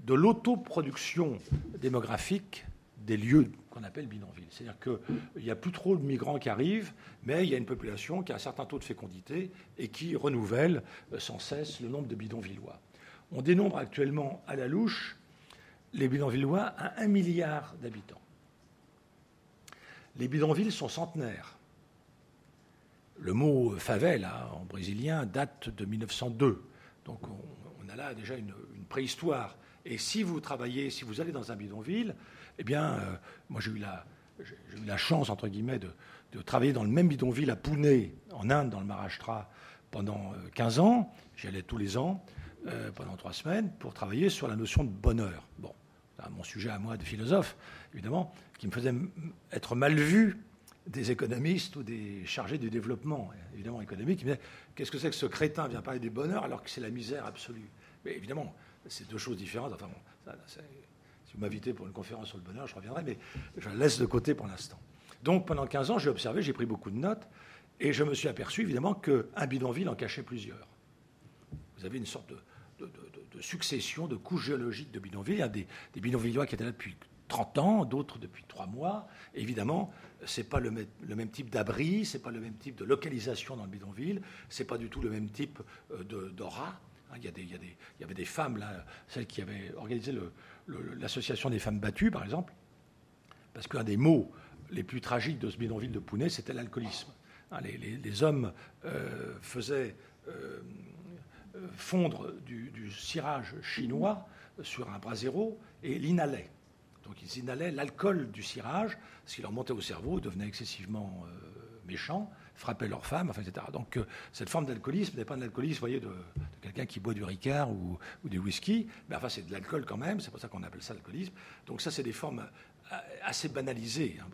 de l'autoproduction démographique des lieux qu'on appelle bidonville. C'est-à-dire qu'il n'y a plus trop de migrants qui arrivent, mais il y a une population qui a un certain taux de fécondité et qui renouvelle euh, sans cesse le nombre de bidonvillois. On dénombre actuellement à la louche les bidonvillois à un milliard d'habitants. Les bidonvilles sont centenaires. Le mot favela en brésilien date de 1902. Donc on, a là déjà une, préhistoire. Et si vous travaillez, si vous allez dans un bidonville, eh bien, euh, moi j'ai eu, la, chance, entre guillemets, de, travailler dans le même bidonville à Pune, en Inde, dans le Maharashtra, pendant 15 euh, ans. J'y allais tous les ans, euh, pendant trois semaines, pour travailler sur la notion de bonheur. Bon, mon sujet à moi de philosophe, évidemment, qui me faisait être mal vu des économistes ou des chargés du développement, évidemment économique, qui me disaient Qu'est-ce que c'est que ce crétin vient parler du bonheur alors que c'est la misère absolue? Mais évidemment, c'est deux choses différentes. Enfin, si vous m'invitez pour une conférence sur le bonheur, je reviendrai, mais je la laisse de côté pour l'instant. Donc pendant 15 ans, j'ai observé, j'ai pris beaucoup de notes, et je me suis aperçu évidemment qu'un bidonville en cachait plusieurs. Vous avez une sorte de, de, succession de couches géologiques de bidonvilles. Il y a des, des bidonvillois qui étaient là depuis 30 ans, d'autres depuis 3 mois. Évidemment, ce n'est pas le, même type d'abri, ce n'est pas le même type de localisation dans le bidonville, ce n'est pas du tout le même type euh, d'aura. Hein, il, il, y avait des femmes, là, celles qui avaient organisé l'association des femmes battues, par exemple, parce qu'un des mots les plus tragiques de ce bidonville de Pounet, c'était l'alcoolisme. Hein, les, hommes euh, faisaient euh, fondre du, cirage chinois sur un brasero et l'inhalaient. Donc ils inhalaient l'alcool du cirage, ce qui leur montait au cerveau, devenait excessivement euh, méchant, frappait leurs femmes, etc. Donc euh, cette forme d'alcoolisme n'est pas un alcoolisme, voyez, de, quelqu'un qui boit du ricard ou, du whisky, mais enfin c'est de l'alcool quand même, c'est pour ça qu'on appelle ça l'alcoolisme. Donc ça c'est des formes euh, assez banalisées. Hein.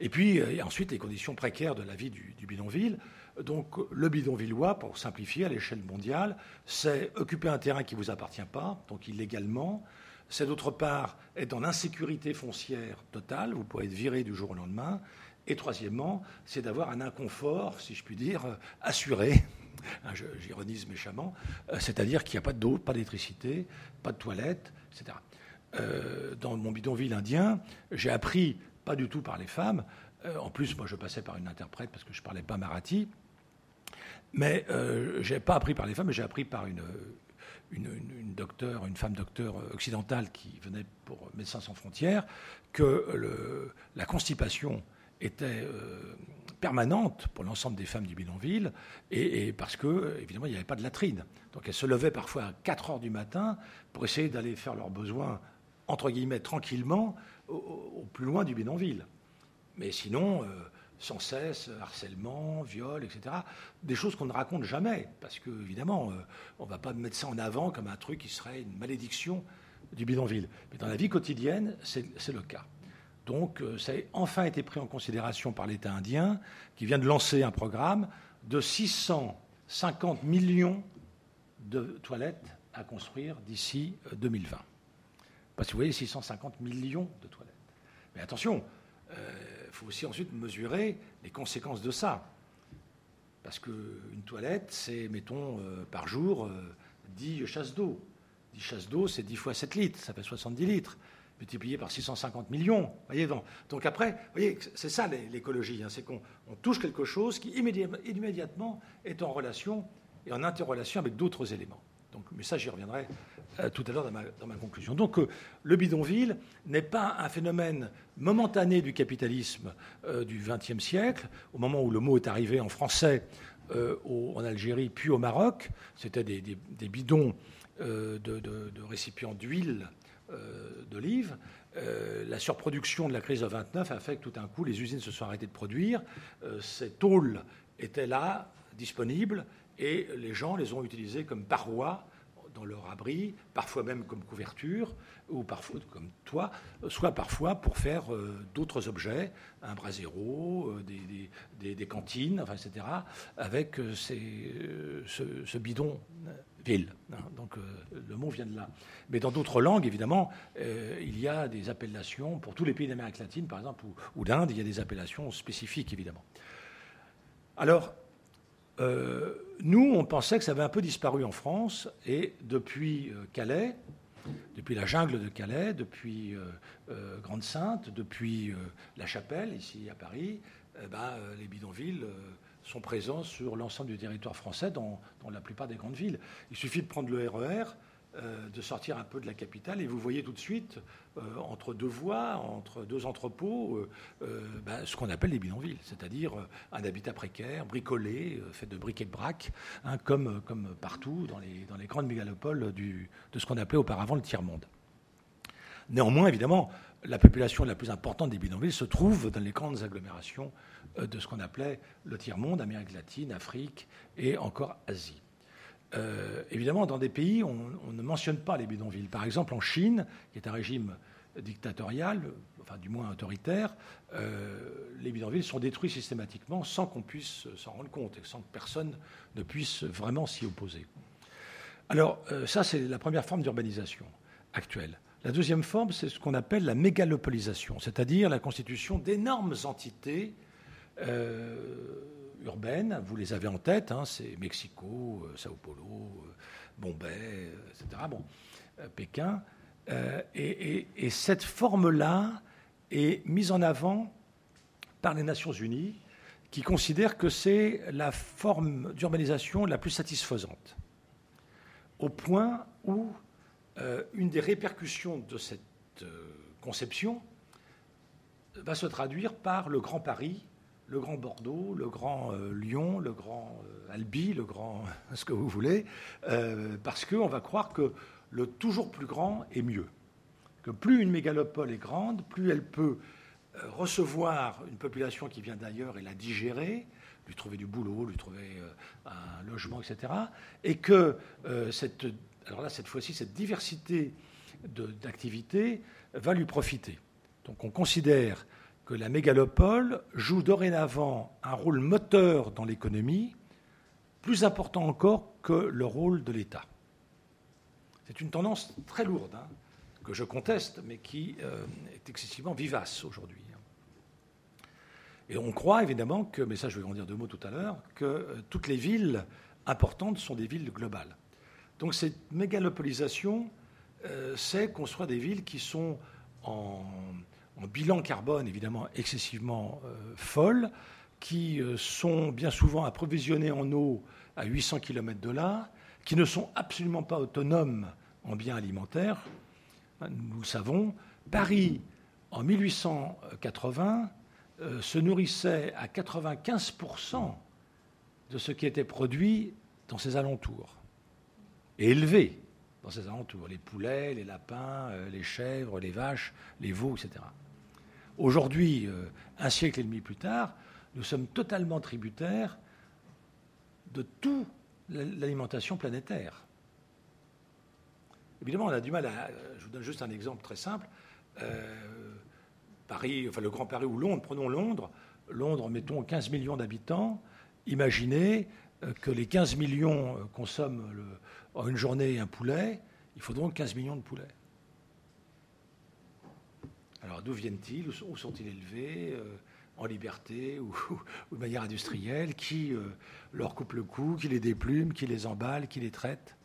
Et puis ensuite les conditions précaires de la vie du bidonville. Donc le bidonvillois, pour simplifier à l'échelle mondiale, c'est occuper un terrain qui ne vous appartient pas, donc illégalement. C'est d'autre part être dans l'insécurité foncière totale, vous pouvez être viré du jour au lendemain. Et troisièmement, c'est d'avoir un inconfort, si je puis dire, assuré, hein, j'ironise méchamment, euh, c'est-à-dire qu'il n'y a pas d'eau, pas d'électricité, pas de toilettes, etc. Euh, dans mon bidonville indien, j'ai appris, pas du tout par les femmes, euh, en plus, moi je passais par une interprète parce que je ne parlais pas marathi, mais euh, je n'ai pas appris par les femmes, mais j'ai appris par une, une, docteur, une femme docteur occidentale qui venait pour Médecins sans frontières, que la constipation était euh, permanente pour l'ensemble des femmes du bidonville, et, parce que, évidemment, il n'y avait pas de latrine. Donc elles se levaient parfois à 4 heures du matin pour essayer d'aller faire leurs besoins, entre guillemets, tranquillement, au, plus loin du bidonville. Mais sinon, euh, sans cesse, harcèlement, viol, etc. Des choses qu'on ne raconte jamais, parce que évidemment, euh, on ne va pas mettre ça en avant comme un truc qui serait une malédiction du bidonville. Mais dans la vie quotidienne, c'est le cas. Donc, euh, ça a enfin été pris en considération par l'État indien, qui vient de lancer un programme de 650 millions de toilettes à construire d'ici 2020. Parce que vous voyez, 650 millions de toilettes. Mais attention, faut aussi ensuite mesurer les conséquences de ça. Parce qu'une toilette, c'est, mettons, par jour, 10 chasses d'eau. 10 chasses d'eau, c'est 10 fois 7 litres, ça fait 70 litres, multiplié par 650 millions. Voyez, donc, donc après, voyez, c'est ça l'écologie, hein, c'est qu'on touche quelque chose qui immédiatement est en relation et en interrelation avec d'autres éléments. Donc, mais ça, j'y reviendrai euh, tout à l'heure dans ma, conclusion. Donc, euh, le bidonville n'est pas un phénomène momentané du capitalisme euh, du XXe siècle, au moment où le mot est arrivé en français en Algérie puis au Maroc. C'était des, bidons de, récipients d'huile d'olive. la surproduction de la crise de 29 a fait que tout d'un coup, les usines se sont arrêtées de produire. ces tôles étaient là, disponibles, et les gens les ont utilisées comme parois dans leur abri, parfois même comme couverture, ou parfois comme toit, soit parfois pour faire euh, d'autres objets, un brasero, euh, des, cantines, etc., avec euh, ce, bidon ville. Hein. donc le mot vient de là. Mais dans d'autres langues, évidemment, il y a des appellations, pour tous les pays d'Amérique latine, par exemple, ou, ou d'Inde, il y a des appellations spécifiques, évidemment. Alors, euh, nous, on pensait que ça avait un peu disparu en France, et depuis euh, Calais, depuis la jungle de Calais, depuis euh, Grande-Sainte, depuis La Chapelle, ici à Paris, eh ben, les bidonvilles sont présents sur l'ensemble du territoire français, dans, dans, la plupart des grandes villes. Il suffit de prendre le RER, euh, de sortir un peu de la capitale et vous voyez tout de suite, euh, entre deux voies, entre deux entrepôts, euh, bah, ce qu'on appelle les bidonvilles, c'est-à-dire un habitat précaire, bricolé, fait de briques et de braques, hein, comme, partout dans les, dans les grandes mégalopoles de ce qu'on appelait auparavant le tiers-monde. Néanmoins, évidemment, la population la plus importante des bidonvilles se trouve dans les grandes agglomérations de ce qu'on appelait le tiers-monde, Amérique latine, Afrique et encore Asie. Euh, évidemment, dans des pays, on, ne mentionne pas les bidonvilles. Par exemple, en Chine, qui est un régime dictatorial, enfin du moins autoritaire, euh, les bidonvilles sont détruits systématiquement sans qu'on puisse s'en rendre compte et sans que personne ne puisse vraiment s'y opposer. Alors, euh, ça, c'est la première forme d'urbanisation actuelle. La deuxième forme, c'est ce qu'on appelle la mégalopolisation, c'est-à-dire la constitution d'énormes entités urbaines, vous les avez en tête, hein, c'est Mexico, euh, Sao Paulo, euh, Bombay, euh, etc. Pékin. et, cette forme-là est mise en avant par les Nations Unies, qui considèrent que c'est la forme d'urbanisation la plus satisfaisante, au point où une des répercussions de cette conception va se traduire par le Grand Paris le Grand Bordeaux, le Grand euh, Lyon, le Grand euh, Albi, le Grand ce que vous voulez, euh, parce qu'on va croire que le toujours plus grand est mieux. Que plus une mégalopole est grande, plus elle peut recevoir une population qui vient d'ailleurs et la digérer, lui trouver du boulot, lui trouver un logement, etc. Et que cette, alors là, cette fois-ci, cette diversité d'activités va lui profiter. Donc on considère que la mégalopole joue dorénavant un rôle moteur dans l'économie, plus important encore que le rôle de l'État. C'est une tendance très lourde, hein, que je conteste, mais qui euh, est excessivement vivace aujourd'hui. Et on croit évidemment que, mais ça je vais en dire deux mots tout à l'heure, que euh, toutes les villes importantes sont des villes globales. Donc cette mégalopolisation, euh, c'est construire des villes qui sont en en bilan carbone évidemment excessivement euh, folles, qui euh, sont bien souvent approvisionnées en eau à 800 km de là, qui ne sont absolument pas autonomes en biens alimentaires. Nous le savons, Paris, en 1880, euh, se nourrissait à 95% de ce qui était produit dans ses alentours, et élevé dans ses alentours, les poulets, les lapins, les chèvres, les vaches, les veaux, etc. Aujourd'hui, euh, un siècle et demi plus tard, nous sommes totalement tributaires de toute l'alimentation planétaire. Évidemment, on a du mal à. Je vous donne juste un exemple très simple. Euh, Paris, enfin le Grand Paris ou Londres, prenons Londres. Londres, mettons 15 millions d'habitants. Imaginez que les 15 millions consomment en une journée un poulet, il faut donc 15 millions de poulets. Alors d'où viennent-ils? Où sont-ils élevés? En liberté ou, de manière industrielle? Qui leur coupe le cou? Qui les déplume? Qui les emballe? Qui les traite?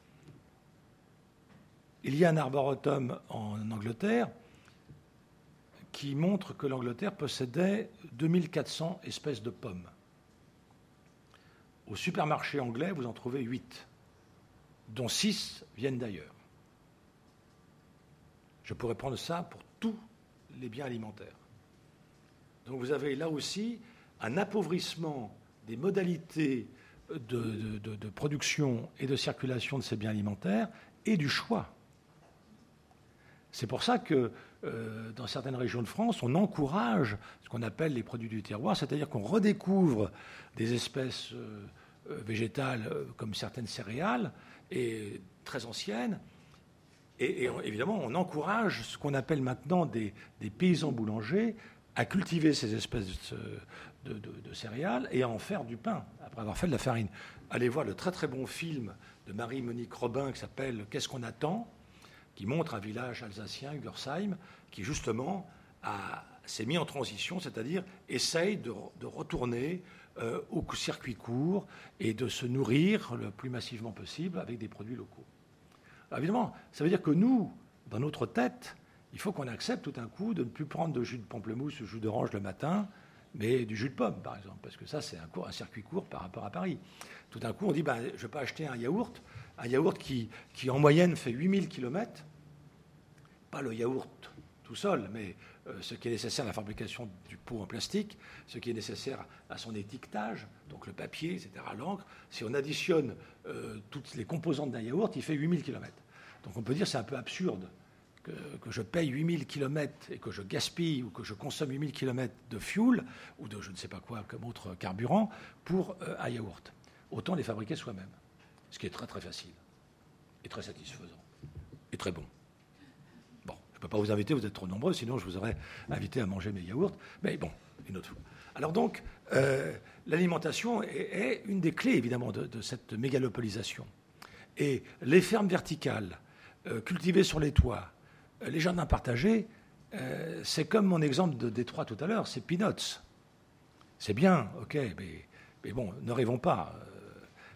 Il y a un arboretum en Angleterre qui montre que l'Angleterre possédait 2400 espèces de pommes. Au supermarché anglais, vous en trouvez 8, dont 6 viennent d'ailleurs. Je pourrais prendre ça pour les biens alimentaires. Donc vous avez là aussi un appauvrissement des modalités de, production et de circulation de ces biens alimentaires et du choix. C'est pour ça que euh, dans certaines régions de France, on encourage ce qu'on appelle les produits du terroir, c'est-à-dire qu'on redécouvre des espèces euh, euh, végétales comme certaines céréales, et très anciennes. Et, évidemment, on encourage ce qu'on appelle maintenant des, paysans boulangers à cultiver ces espèces de, céréales et à en faire du pain, après avoir fait de la farine. Allez voir le très très bon film de Marie-Monique Robin qui s'appelle Qu'est-ce qu'on attend? qui montre un village alsacien, Ugersheim, qui justement s'est mis en transition, c'est-à-dire essaye de, retourner euh, au circuit court et de se nourrir le plus massivement possible avec des produits locaux. Évidemment, ça veut dire que nous, dans notre tête, il faut qu'on accepte tout un coup de ne plus prendre de jus de pamplemousse ou de jus d'orange le matin, mais du jus de pomme, par exemple, parce que ça, c'est un, circuit court par rapport à Paris. Tout d'un coup, on dit, ben, je vais pas acheter un yaourt, un yaourt qui, qui en moyenne fait 8000 km, pas le yaourt tout seul, mais ce qui est nécessaire à la fabrication du pot en plastique, ce qui est nécessaire à son étiquetage, donc le papier, etc., l'encre. Si on additionne euh, toutes les composantes d'un yaourt, il fait 8000 km. Donc on peut dire c'est un peu absurde que, je paye 8000 km et que je gaspille ou que je consomme 8000 km de fuel ou de je ne sais pas quoi comme autre carburant pour euh, un yaourt. Autant les fabriquer soi-même ce qui est très très facile et très satisfaisant et très bon. Je ne peux pas vous inviter, vous êtes trop nombreux, sinon je vous aurais invité à manger mes yaourts, mais bon, une autre fois. Alors donc, euh, l'alimentation est, une des clés évidemment de, cette mégalopolisation. Et les fermes verticales, euh, cultivées sur les toits, euh, les jardins partagés, c'est comme mon exemple de Détroit tout à l'heure, c'est peanuts. C'est bien, ok, mais, bon, ne rêvons pas.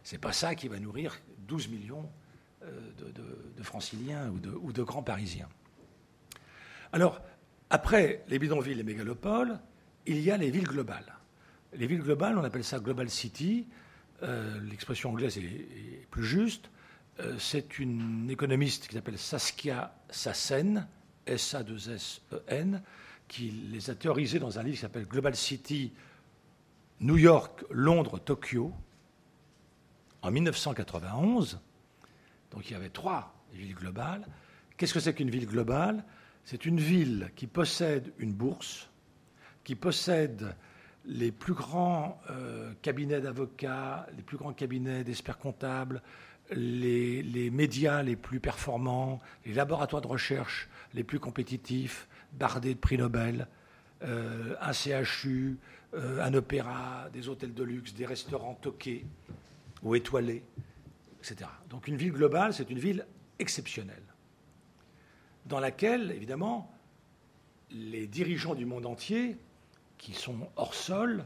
C'est pas ça qui va nourrir 12 millions de, franciliens ou de, grands parisiens. Alors, après les bidonvilles et mégalopoles, il y a les villes globales. Les villes globales, on appelle ça Global City. Euh, l'expression anglaise est, plus juste. Euh, c'est une économiste qui s'appelle Saskia Sassen, S-A-2-S-E-N, qui les a théorisées dans un livre qui s'appelle Global City, New York, Londres, Tokyo, en 1991. Donc il y avait trois villes globales. Qu'est-ce que c'est qu'une ville globale? C'est une ville qui possède une bourse, qui possède les plus grands euh, cabinets d'avocats, les plus grands cabinets d'experts comptables, les, médias les plus performants, les laboratoires de recherche les plus compétitifs, bardés de prix Nobel, euh, un CHU, euh, un opéra, des hôtels de luxe, des restaurants toqués, ou étoilée, etc. Donc une ville globale, c'est une ville exceptionnelle, dans laquelle, évidemment, les dirigeants du monde entier, qui sont hors sol,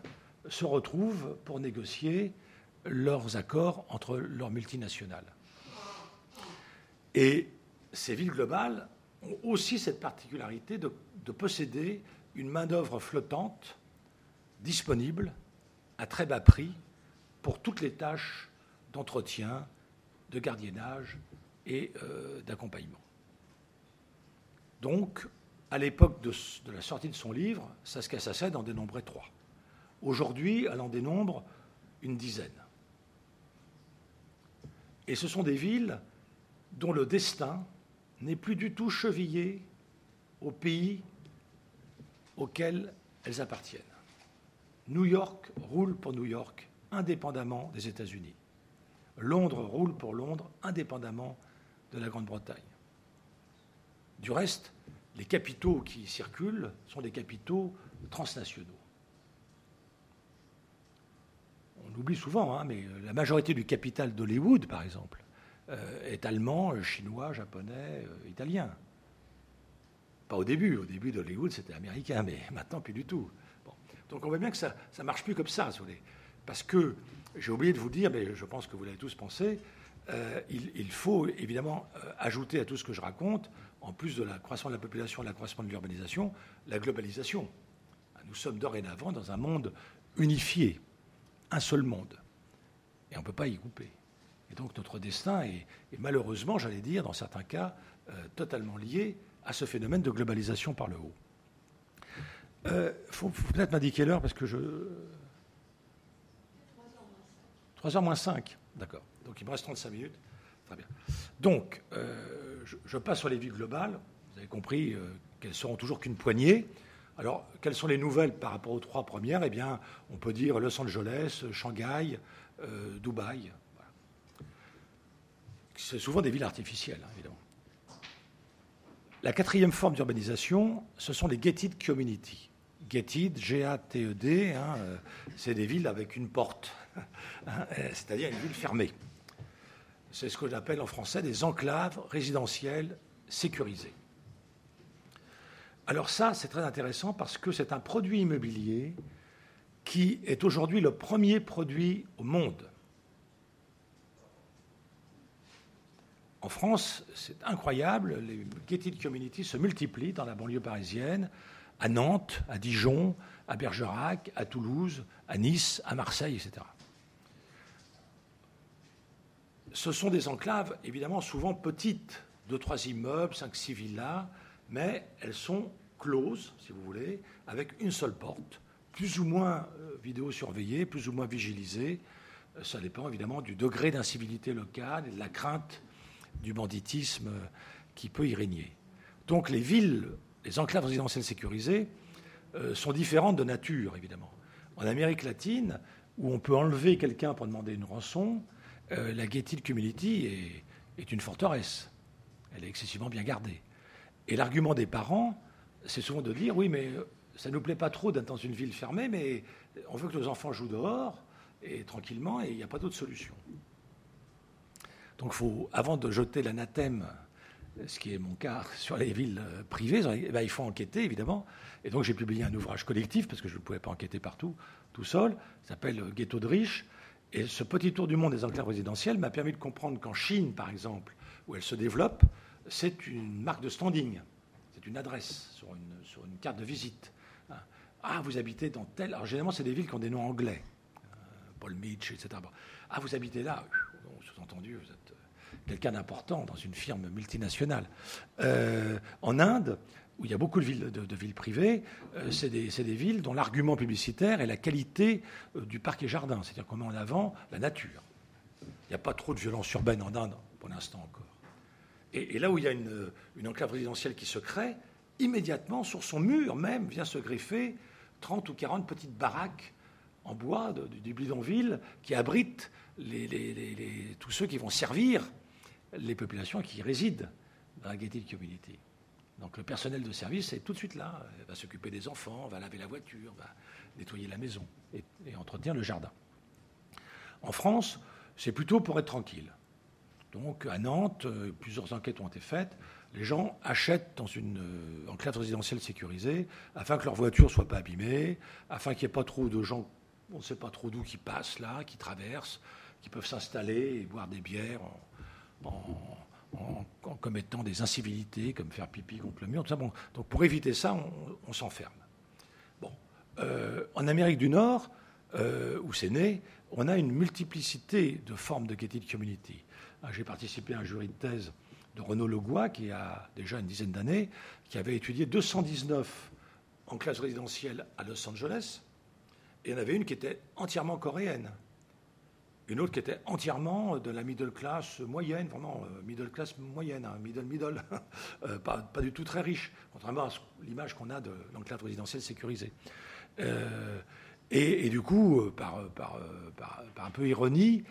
se retrouvent pour négocier leurs accords entre leurs multinationales. Et ces villes globales ont aussi cette particularité de, de posséder une main-d'œuvre flottante, disponible, à très bas prix, pour toutes les tâches d'entretien, de gardiennage et euh, d'accompagnement. Donc, à l'époque de, la sortie de son livre, Saskia Sassen en dénombrait trois. Aujourd'hui, elle en dénombre une dizaine. Et ce sont des villes dont le destin n'est plus du tout chevillé au pays auquel elles appartiennent. New York roule pour New York indépendamment des États-Unis. Londres roule pour Londres indépendamment de la Grande-Bretagne. Du reste, les capitaux qui circulent sont des capitaux transnationaux. On oublie souvent, hein, mais la majorité du capital d'Hollywood, par exemple, est allemand, chinois, japonais, italien. Pas au début. Au début d'Hollywood, c'était américain, mais maintenant, plus du tout. Donc on voit bien que ça ne marche plus comme ça. Parce que, j'ai oublié de vous dire, mais je pense que vous l'avez tous pensé, il, faut évidemment ajouter à tout ce que je raconte en plus de la croissance de la population et l'accroissement de l'urbanisation, la globalisation. Nous sommes dorénavant dans un monde unifié, un seul monde. Et on ne peut pas y couper. Et donc notre destin est, malheureusement, j'allais dire, dans certains cas, euh, totalement lié à ce phénomène de globalisation par le haut. Il euh, faut, peut-être m'indiquer l'heure parce que je. 3h moins 5. D'accord. Donc il me reste 35 minutes. Très bien. Donc, euh, je, passe sur les villes globales. Vous avez compris euh, qu'elles seront toujours qu'une poignée. Alors, quelles sont les nouvelles par rapport aux trois premières? Eh bien, on peut dire Los Angeles, Shanghai, euh, Dubaï. C'est souvent des villes artificielles, hein, évidemment. La quatrième forme d'urbanisation, ce sont les gated communities. Gated, G-A-T-E-D, hein, euh, c'est des villes avec une porte, hein, c'est-à-dire une ville fermée. C'est ce que j'appelle en français des enclaves résidentielles sécurisées. Alors ça, c'est très intéressant parce que c'est un produit immobilier qui est aujourd'hui le premier produit au monde. En France, c'est incroyable, les gated communities se multiplient dans la banlieue parisienne, à Nantes, à Dijon, à Bergerac, à Toulouse, à Nice, à Marseille, etc ce sont des enclaves, évidemment, souvent petites, deux, trois immeubles, cinq, six villas, mais elles sont closes, si vous voulez, avec une seule porte, plus ou moins euh, vidéo-surveillée, plus ou moins vigilisée. Euh, ça dépend évidemment du degré d'incivilité locale et de la crainte du banditisme euh, qui peut y régner. Donc les villes, les enclaves résidentielles sécurisées, sont différentes de nature, évidemment. En Amérique latine, où on peut enlever quelqu'un pour demander une rançon, euh, la gated community est, une forteresse. Elle est excessivement bien gardée. Et l'argument des parents, c'est souvent de dire oui, mais euh, ça ne nous plaît pas trop d'être dans une ville fermée, mais on veut que nos enfants jouent dehors et tranquillement, et il n'y a pas d'autre solution. Donc, faut, avant de jeter l'anathème, ce qui est mon cas sur les villes euh, privées, eh ben, il faut enquêter évidemment. Et donc, j'ai publié un ouvrage collectif parce que je ne pouvais pas enquêter partout, tout seul. S'appelle Ghetto de riches et ce petit tour du monde des enclaves résidentielles m'a permis de comprendre qu'en Chine, par exemple, où elle se développe, c'est une marque de standing, c'est une adresse sur une, carte de visite. Hein. Ah, vous habitez dans tel. Alors généralement, c'est des villes qui ont des noms anglais, euh, Paul Mitch, etc. Ah, vous habitez là. Sous-entendu, vous êtes euh, quelqu'un d'important dans une firme multinationale. Euh, en Inde, où il y a beaucoup de villes, privées, euh, c'est des, villes dont l'argument publicitaire est la qualité euh, du parc et jardin, c'est-à-dire qu'on met en avant la nature. Il n'y a pas trop de violence urbaine en Inde, pour l'instant encore. Et, là où il y a une, enclave résidentielle qui se crée, immédiatement, sur son mur même, vient se greffer 30 ou 40 petites baraques en bois du bidonville qui abritent tous ceux qui vont servir les populations qui résident dans la gated community. Donc le personnel de service est tout de suite là, va s'occuper des enfants, va laver la voiture, va nettoyer la maison et, entretenir le jardin. En France, c'est plutôt pour être tranquille. Donc à Nantes, euh, plusieurs enquêtes ont été faites. Les gens achètent dans une euh, enclave résidentielle sécurisée afin que leur voiture ne soit pas abîmée, afin qu'il n'y ait pas trop de gens, on ne sait pas trop d'où, qui passent là, qui traversent, qui peuvent s'installer et boire des bières en, commettant des incivilités comme faire pipi contre le mur. Tout ça. Bon, donc pour éviter ça, on, s'enferme. Bon, euh, en Amérique du Nord, euh, où c'est né, on a une multiplicité de formes de gated community. Ah, j'ai participé à un jury de thèse de Renaud Legois, qui a déjà une dizaine d'années, qui avait étudié 219 en classe résidentielle à Los Angeles, et il y en avait une qui était entièrement coréenne une autre qui était entièrement de la middle class moyenne, vraiment euh, middle class moyenne, hein, middle middle, euh, pas, du tout très riche, contrairement à l'image qu'on a de l'enclave résidentielle sécurisée. Euh, et, du coup, par, un peu ironie,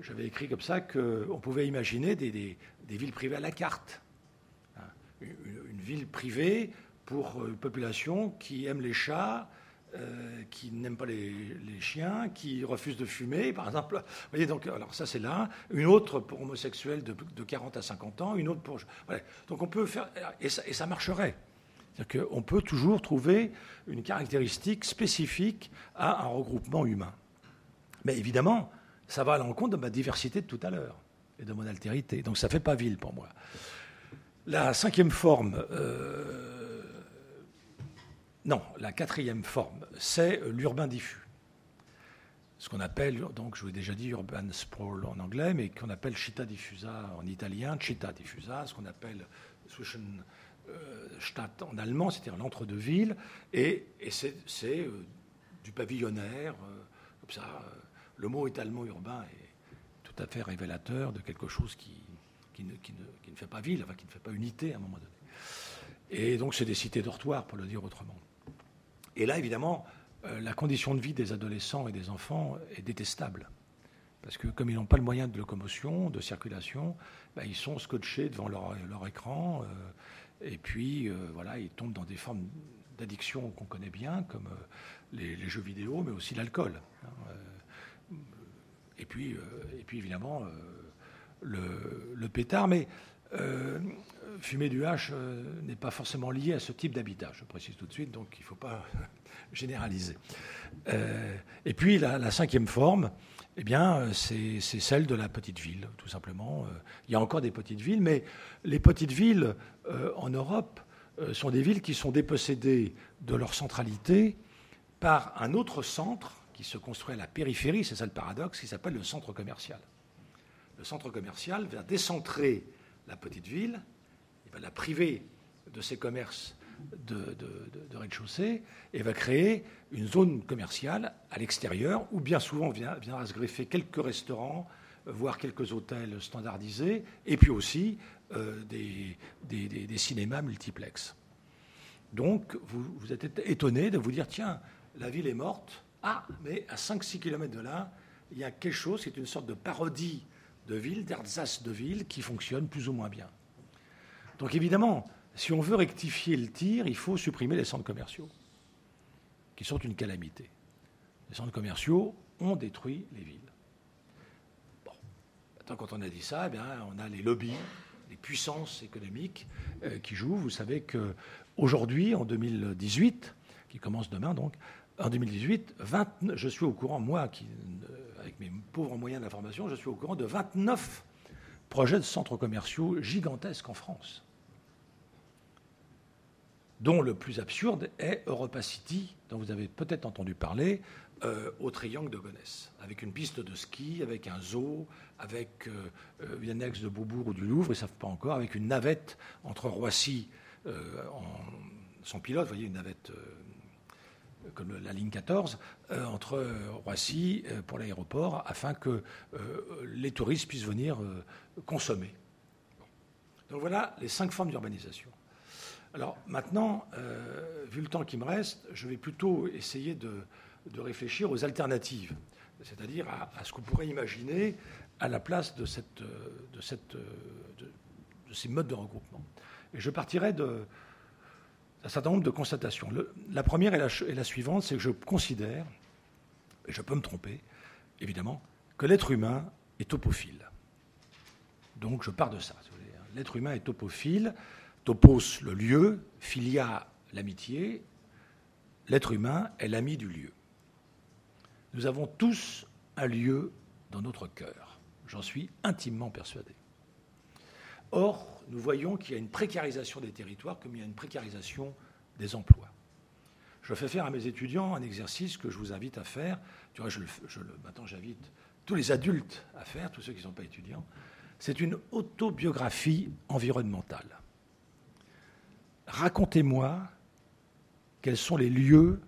j'avais écrit comme ça qu'on pouvait imaginer des, des, villes privées à la carte. Hein. Une, une, ville privée pour une population qui aime les chats, euh, qui n'aiment pas les, chiens, qui refusent de fumer, par exemple. Vous voyez, donc, alors ça c'est là. Une autre pour homosexuels de, 40 à 50 ans, une autre pour. Donc on peut faire. Et ça, marcherait. C'est-à-dire qu'on peut toujours trouver une caractéristique spécifique à un regroupement humain. Mais évidemment, ça va à l'encontre de ma diversité de tout à l'heure et de mon altérité. Donc ça ne fait pas ville pour moi. La cinquième forme, euh, non, la quatrième forme, c'est l'urbain diffus. Ce qu'on appelle, donc je vous ai déjà dit urban sprawl en anglais, mais qu'on appelle città diffusa en italien, città diffusa, ce qu'on appelle Zwischenstadt en allemand, c'est-à-dire l'entre-deux-villes, et, c'est euh, du pavillonnaire, euh, comme ça. le mot étalement urbain est tout à fait révélateur de quelque chose qui, qui, ne, qui, ne, fait pas ville, enfin, qui ne fait pas unité à un moment donné. Et donc, c'est des cités dortoirs, pour le dire autrement. Et là, évidemment, euh, la condition de vie des adolescents et des enfants est détestable. Parce que comme ils n'ont pas le moyen de locomotion, de circulation, ben, ils sont scotchés devant leur, écran. Euh, et puis, euh, voilà, ils tombent dans des formes d'addiction qu'on connaît bien, comme les, jeux vidéo, mais aussi l'alcool. Hein, et, puis, et puis, évidemment, le, pétard. Mais euh, fumer du hache euh, n'est pas forcément lié à ce type d'habitat, je précise tout de suite, donc il ne faut pas généraliser. Euh, et puis la, cinquième forme, eh bien, c'est celle de la petite ville, tout simplement. Il y a encore des petites villes, mais les petites villes en Europe sont des villes qui sont dépossédées de leur centralité par un autre centre qui se construit à la périphérie, c'est ça le paradoxe, qui s'appelle le centre commercial le centre commercial va décentrer la petite ville, il va la priver de ses commerces de, rez-de-chaussée et va créer une zone commerciale à l'extérieur où bien souvent viendra se greffer quelques restaurants, voire quelques hôtels standardisés, et puis aussi euh, des, des, cinémas multiplex. Donc vous, vous êtes étonné de vous dire, tiens, la ville est morte, ah, mais à 5-6 km de là, il y a quelque chose qui est une sorte de parodie de villes, d'ersatz de villes qui fonctionnent plus ou moins bien. Donc évidemment, si on veut rectifier le tir, il faut supprimer les centres commerciaux, qui sont une calamité. Les centres commerciaux ont détruit les villes. Bon, maintenant quand on a dit ça, eh bien, on a les lobbies, les puissances économiques euh, qui jouent. Vous savez qu'aujourd'hui, en 2018, qui commence demain donc, en 2018, je suis au courant, moi qui avec mes pauvres moyens d'information, je suis au courant de 29 projets de centres commerciaux gigantesques en France, dont le plus absurde est Europa City, dont vous avez peut-être entendu parler, euh, au triangle de Gonesse, avec une piste de ski, avec un zoo, avec euh, euh, une annexe de Beaubourg ou du Louvre, ils ne savent pas encore, avec une navette entre Roissy, en, son pilote, vous voyez, une navette comme la ligne 14, euh, entre Roissy euh, pour l'aéroport, afin que euh, les touristes puissent venir consommer. Donc voilà les cinq formes d'urbanisation. Alors maintenant, vu le temps qui me reste, je vais plutôt essayer de, réfléchir aux alternatives, c'est-à-dire à, ce qu'on pourrait imaginer à la place de, cette, de, cette, de, ces modes de regroupement. Et je partirai de, un certain nombre de constatations. la première est la, suivante, c'est que je considère, et je peux me tromper, évidemment, que l'être humain est topophile. Donc je pars de ça. Hein. L'être humain est topophile, topos le lieu, philia l'amitié, l'être humain est l'ami du lieu. Nous avons tous un lieu dans notre cœur. J'en suis intimement persuadé. Or, nous voyons qu'il y a une précarisation des territoires comme il y a une précarisation des emplois. Je fais faire à mes étudiants un exercice que je vous invite à faire. Tu vois, je maintenant j'invite tous les adultes à faire, tous ceux qui ne sont pas étudiants. C'est une autobiographie environnementale. Racontez-moi quels sont les lieux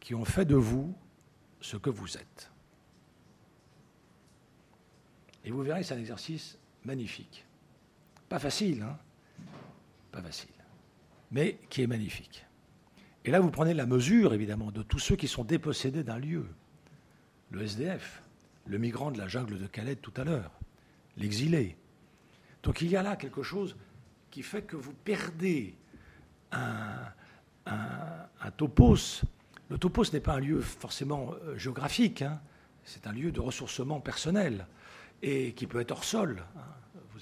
qui ont fait de vous ce que vous êtes. Et vous verrez, c'est un exercice magnifique. Pas facile, hein Pas facile. Mais qui est magnifique. Et là, vous prenez la mesure, évidemment, de tous ceux qui sont dépossédés d'un lieu. Le SDF, le migrant de la jungle de Calais tout à l'heure, l'exilé. Donc il y a là quelque chose qui fait que vous perdez un, un, topos le topo, ce n'est pas un lieu forcément euh, géographique, hein. c'est un lieu de ressourcement personnel et qui peut être hors sol. Hein.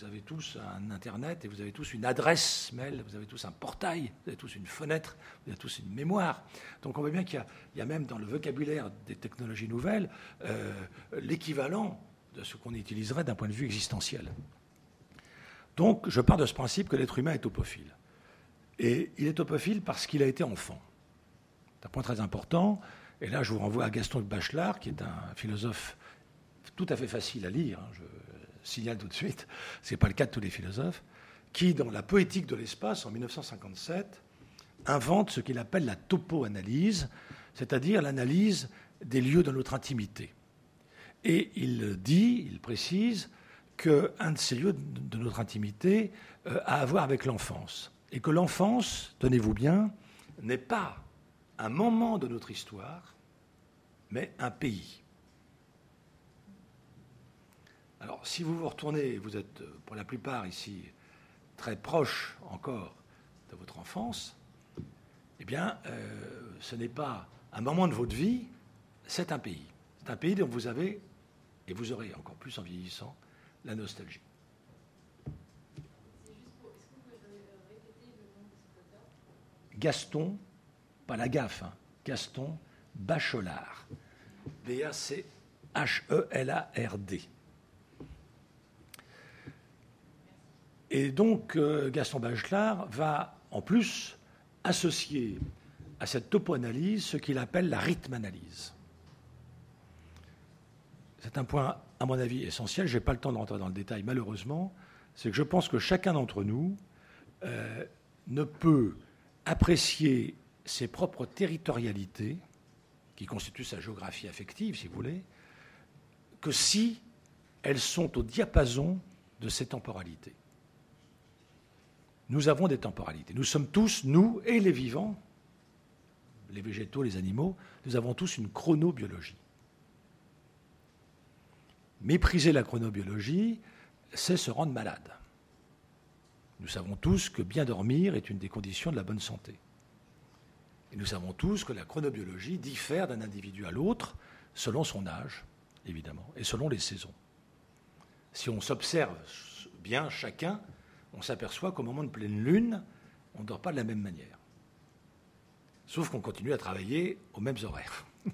Vous avez tous un Internet et vous avez tous une adresse mail, vous avez tous un portail, vous avez tous une fenêtre, vous avez tous une mémoire. Donc on voit bien qu'il y, a même dans le vocabulaire des technologies nouvelles euh, l'équivalent de ce qu'on utiliserait d'un point de vue existentiel. Donc je pars de ce principe que l'être humain est topophile. Et il est topophile parce qu'il a été enfant. C'est un point très important. Et là, je vous renvoie à Gaston de Bachelard, qui est un philosophe tout à fait facile à lire, hein, signale tout de suite, ce n'est pas le cas de tous les philosophes, qui, dans la poétique de l'espace, en 1957, invente ce qu'il appelle la topo-analyse, c'est-à-dire l'analyse des lieux de notre intimité. Et il dit, il précise, qu'un de ces lieux de notre intimité euh, a à voir avec l'enfance. Et que l'enfance, tenez-vous bien, n'est pas un moment de notre histoire, mais un pays. Alors, si vous vous retournez, vous êtes pour la plupart ici très proche encore de votre enfance, eh bien, euh, ce n'est pas un moment de votre vie, c'est un pays. C'est un pays dont vous avez, et vous aurez encore plus en vieillissant, la nostalgie. Gaston, pas la gaffe, hein, Gaston Bachelard. B-A-C-H-E-L-A-R-D. Et donc, euh, Gaston Bachelard va, en plus, associer à cette topo-analyse ce qu'il appelle la rythme-analyse. C'est un point, à mon avis, essentiel. Je n'ai pas le temps de rentrer dans le détail, malheureusement. C'est que je pense que chacun d'entre nous euh, ne peut apprécier ses propres territorialités, qui constituent sa géographie affective, si vous voulez, que si elles sont au diapason de ces temporalités nous avons des temporalités. Nous sommes tous, nous et les vivants, les végétaux, les animaux, nous avons tous une chronobiologie. Mépriser la chronobiologie, c'est se rendre malade. Nous savons tous que bien dormir est une des conditions de la bonne santé. Et nous savons tous que la chronobiologie diffère d'un individu à l'autre selon son âge, évidemment, et selon les saisons. Si on s'observe bien chacun, on s'aperçoit qu'au moment de pleine lune, on ne dort pas de la même manière. Sauf qu'on continue à travailler aux mêmes horaires.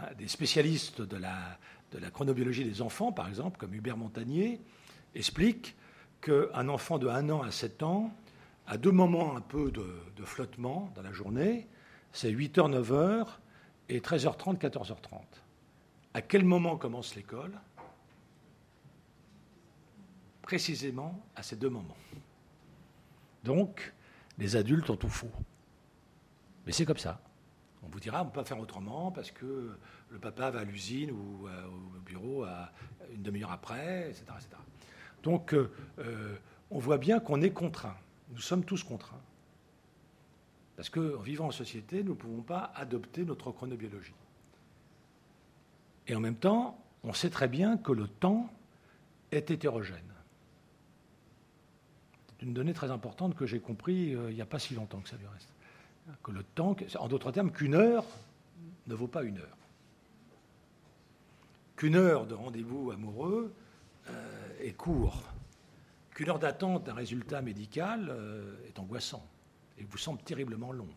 Hein, des spécialistes de la, chronobiologie des enfants, par exemple, comme Hubert Montagnier, expliquent qu'un enfant de 1 an à 7 ans a deux moments un peu de, de flottement dans la journée, c'est 8h, 9h et 13h30, 14h30. À quel moment commence l'école? Précisément à ces deux moments. Donc, les adultes ont tout faux. Mais c'est comme ça. On vous dira, on ne peut pas faire autrement parce que le papa va à l'usine ou euh, au bureau à une demi-heure après, etc. Donc, euh, euh, on voit bien qu'on est contraint. Nous sommes tous contraints. Parce qu'en vivant en société, nous ne pouvons pas adopter notre chronobiologie. Et en même temps, on sait très bien que le temps est hétérogène d'une donnée très importante que j'ai compris euh, il n'y a pas si longtemps que ça lui reste. Que le temps, en d'autres termes, qu'une heure ne vaut pas une heure. Qu'une heure de rendez-vous amoureux euh, est court. Qu'une heure d'attente d'un résultat médical euh, est angoissant et vous semble terriblement long.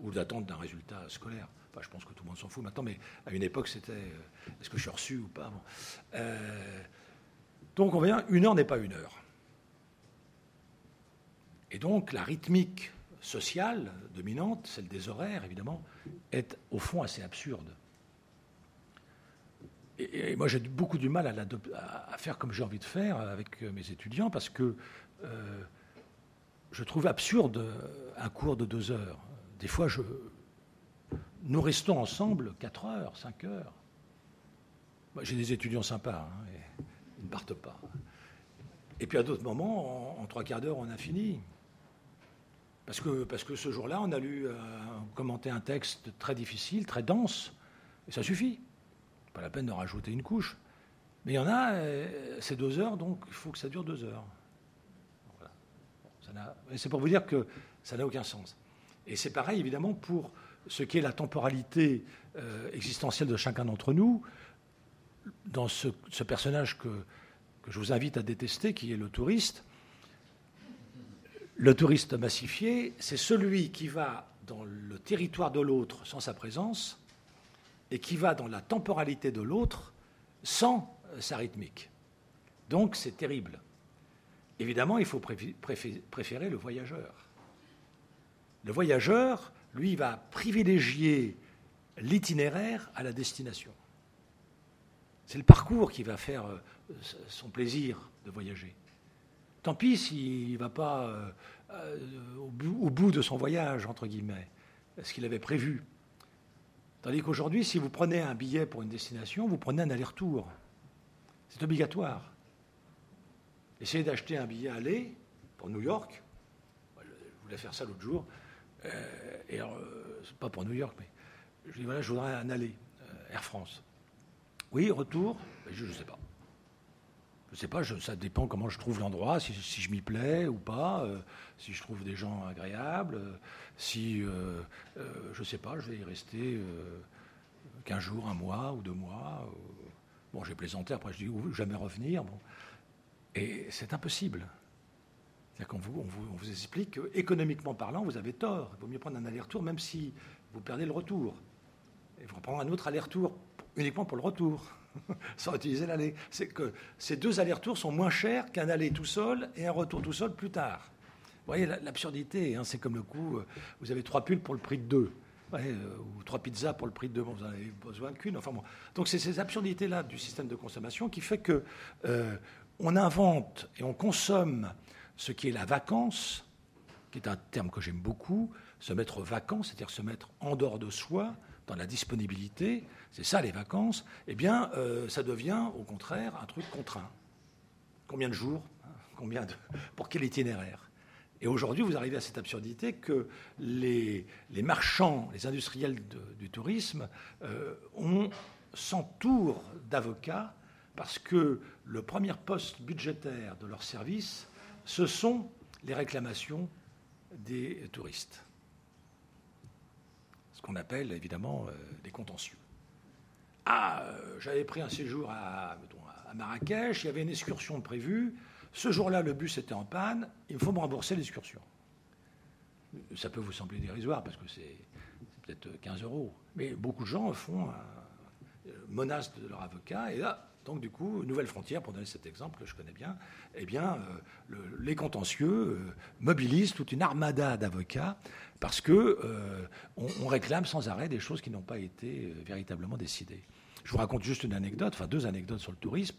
Ou d'attente d'un résultat scolaire. Enfin, je pense que tout le monde s'en fout maintenant, mais à une époque, c'était est-ce que je suis reçu ou pas Donc, on vient, une heure n'est pas une heure. Et donc la rythmique sociale dominante, celle des horaires évidemment, est au fond assez absurde. Et, moi j'ai beaucoup du mal à, faire comme j'ai envie de faire avec mes étudiants parce que euh, je trouve absurde un cours de deux heures. Des fois, je, nous restons ensemble quatre heures, cinq heures. J'ai des étudiants sympas, hein, et ils ne partent pas. Et puis à d'autres moments, en trois quarts d'heure, on a fini. Parce que, parce que ce jour-là, on a lu, euh, commenté un texte très difficile, très dense, et ça suffit. Pas la peine de rajouter une couche. Mais il y en a, euh, c'est deux heures, donc il faut que ça dure deux heures. Voilà. c'est pour vous dire que ça n'a aucun sens. Et c'est pareil, évidemment, pour ce qu'est la temporalité euh, existentielle de chacun d'entre nous, dans ce, personnage que, je vous invite à détester, qui est le touriste, le touriste massifié, c'est celui qui va dans le territoire de l'autre sans sa présence et qui va dans la temporalité de l'autre sans sa rythmique. Donc c'est terrible. Évidemment, il faut préférer le voyageur. Le voyageur, lui, va privilégier l'itinéraire à la destination. C'est le parcours qui va faire euh, son plaisir de voyager. Tant pis s'il ne va pas euh, euh, au, bout, de son voyage, entre guillemets, ce qu'il avait prévu. Tandis qu'aujourd'hui, si vous prenez un billet pour une destination, vous prenez un aller-retour. C'est obligatoire. Essayez d'acheter un billet aller pour New York. Je voulais faire ça l'autre jour. Euh, et pas pour New York, mais je dis voilà, je voudrais un aller, Air France. Oui, retour, je ne sais pas. Je ne sais pas, ça dépend comment je trouve l'endroit, si, je m'y plais ou pas, si je trouve des gens agréables, si, je ne sais pas, je vais y rester 15 jours, un mois ou deux mois. bon, j'ai plaisanté, après je dis jamais revenir. Bon. Et c'est impossible. C'est-à-dire qu'on vous, on vous, explique qu'économiquement parlant, vous avez tort. Il vaut mieux prendre un aller-retour, même si vous perdez le retour. Il faut prendre un autre aller-retour uniquement pour le retour, sans utiliser l'aller. C'est que ces deux allers-retours sont moins chers qu'un aller tout seul et un retour tout seul plus tard. Vous voyez l'absurdité, hein, c'est comme le coup, euh, vous avez trois pulls pour le prix de deux. Euh, ou trois pizzas pour le prix de deux, vous n'en avez besoin qu'une. Enfin bon. Donc c'est ces absurdités-là du système de consommation qui fait que euh, on invente et on consomme ce qui est la vacance, qui est un terme que j'aime beaucoup, se mettre vacant, c'est-à-dire se mettre en dehors de soi, dans la disponibilité, c'est ça les vacances, eh bien, euh, ça devient au contraire un truc contraint. Combien de jours hein, Combien de, Pour quel itinéraire? Et aujourd'hui, vous arrivez à cette absurdité que les, marchands, les industriels du tourisme, euh, s'entourent d'avocats parce que le premier poste budgétaire de leur service, ce sont les réclamations des touristes. Ce qu'on appelle évidemment des euh, contentieux. Ah, euh, j'avais pris un séjour à, Marrakech, il y avait une excursion prévue. Ce jour-là, le bus était en panne, il faut me rembourser l'excursion. Ça peut vous sembler dérisoire parce que c'est peut-être 15 euros. Mais beaucoup de gens font un, menace de leur avocat et là, donc, du coup, nouvelle frontière, pour donner cet exemple que je connais bien, eh bien, euh, les contentieux euh, mobilisent toute une armada d'avocats parce que euh, on, réclame sans arrêt des choses qui n'ont pas été véritablement décidées. Je vous raconte juste une anecdote, enfin deux anecdotes sur le tourisme,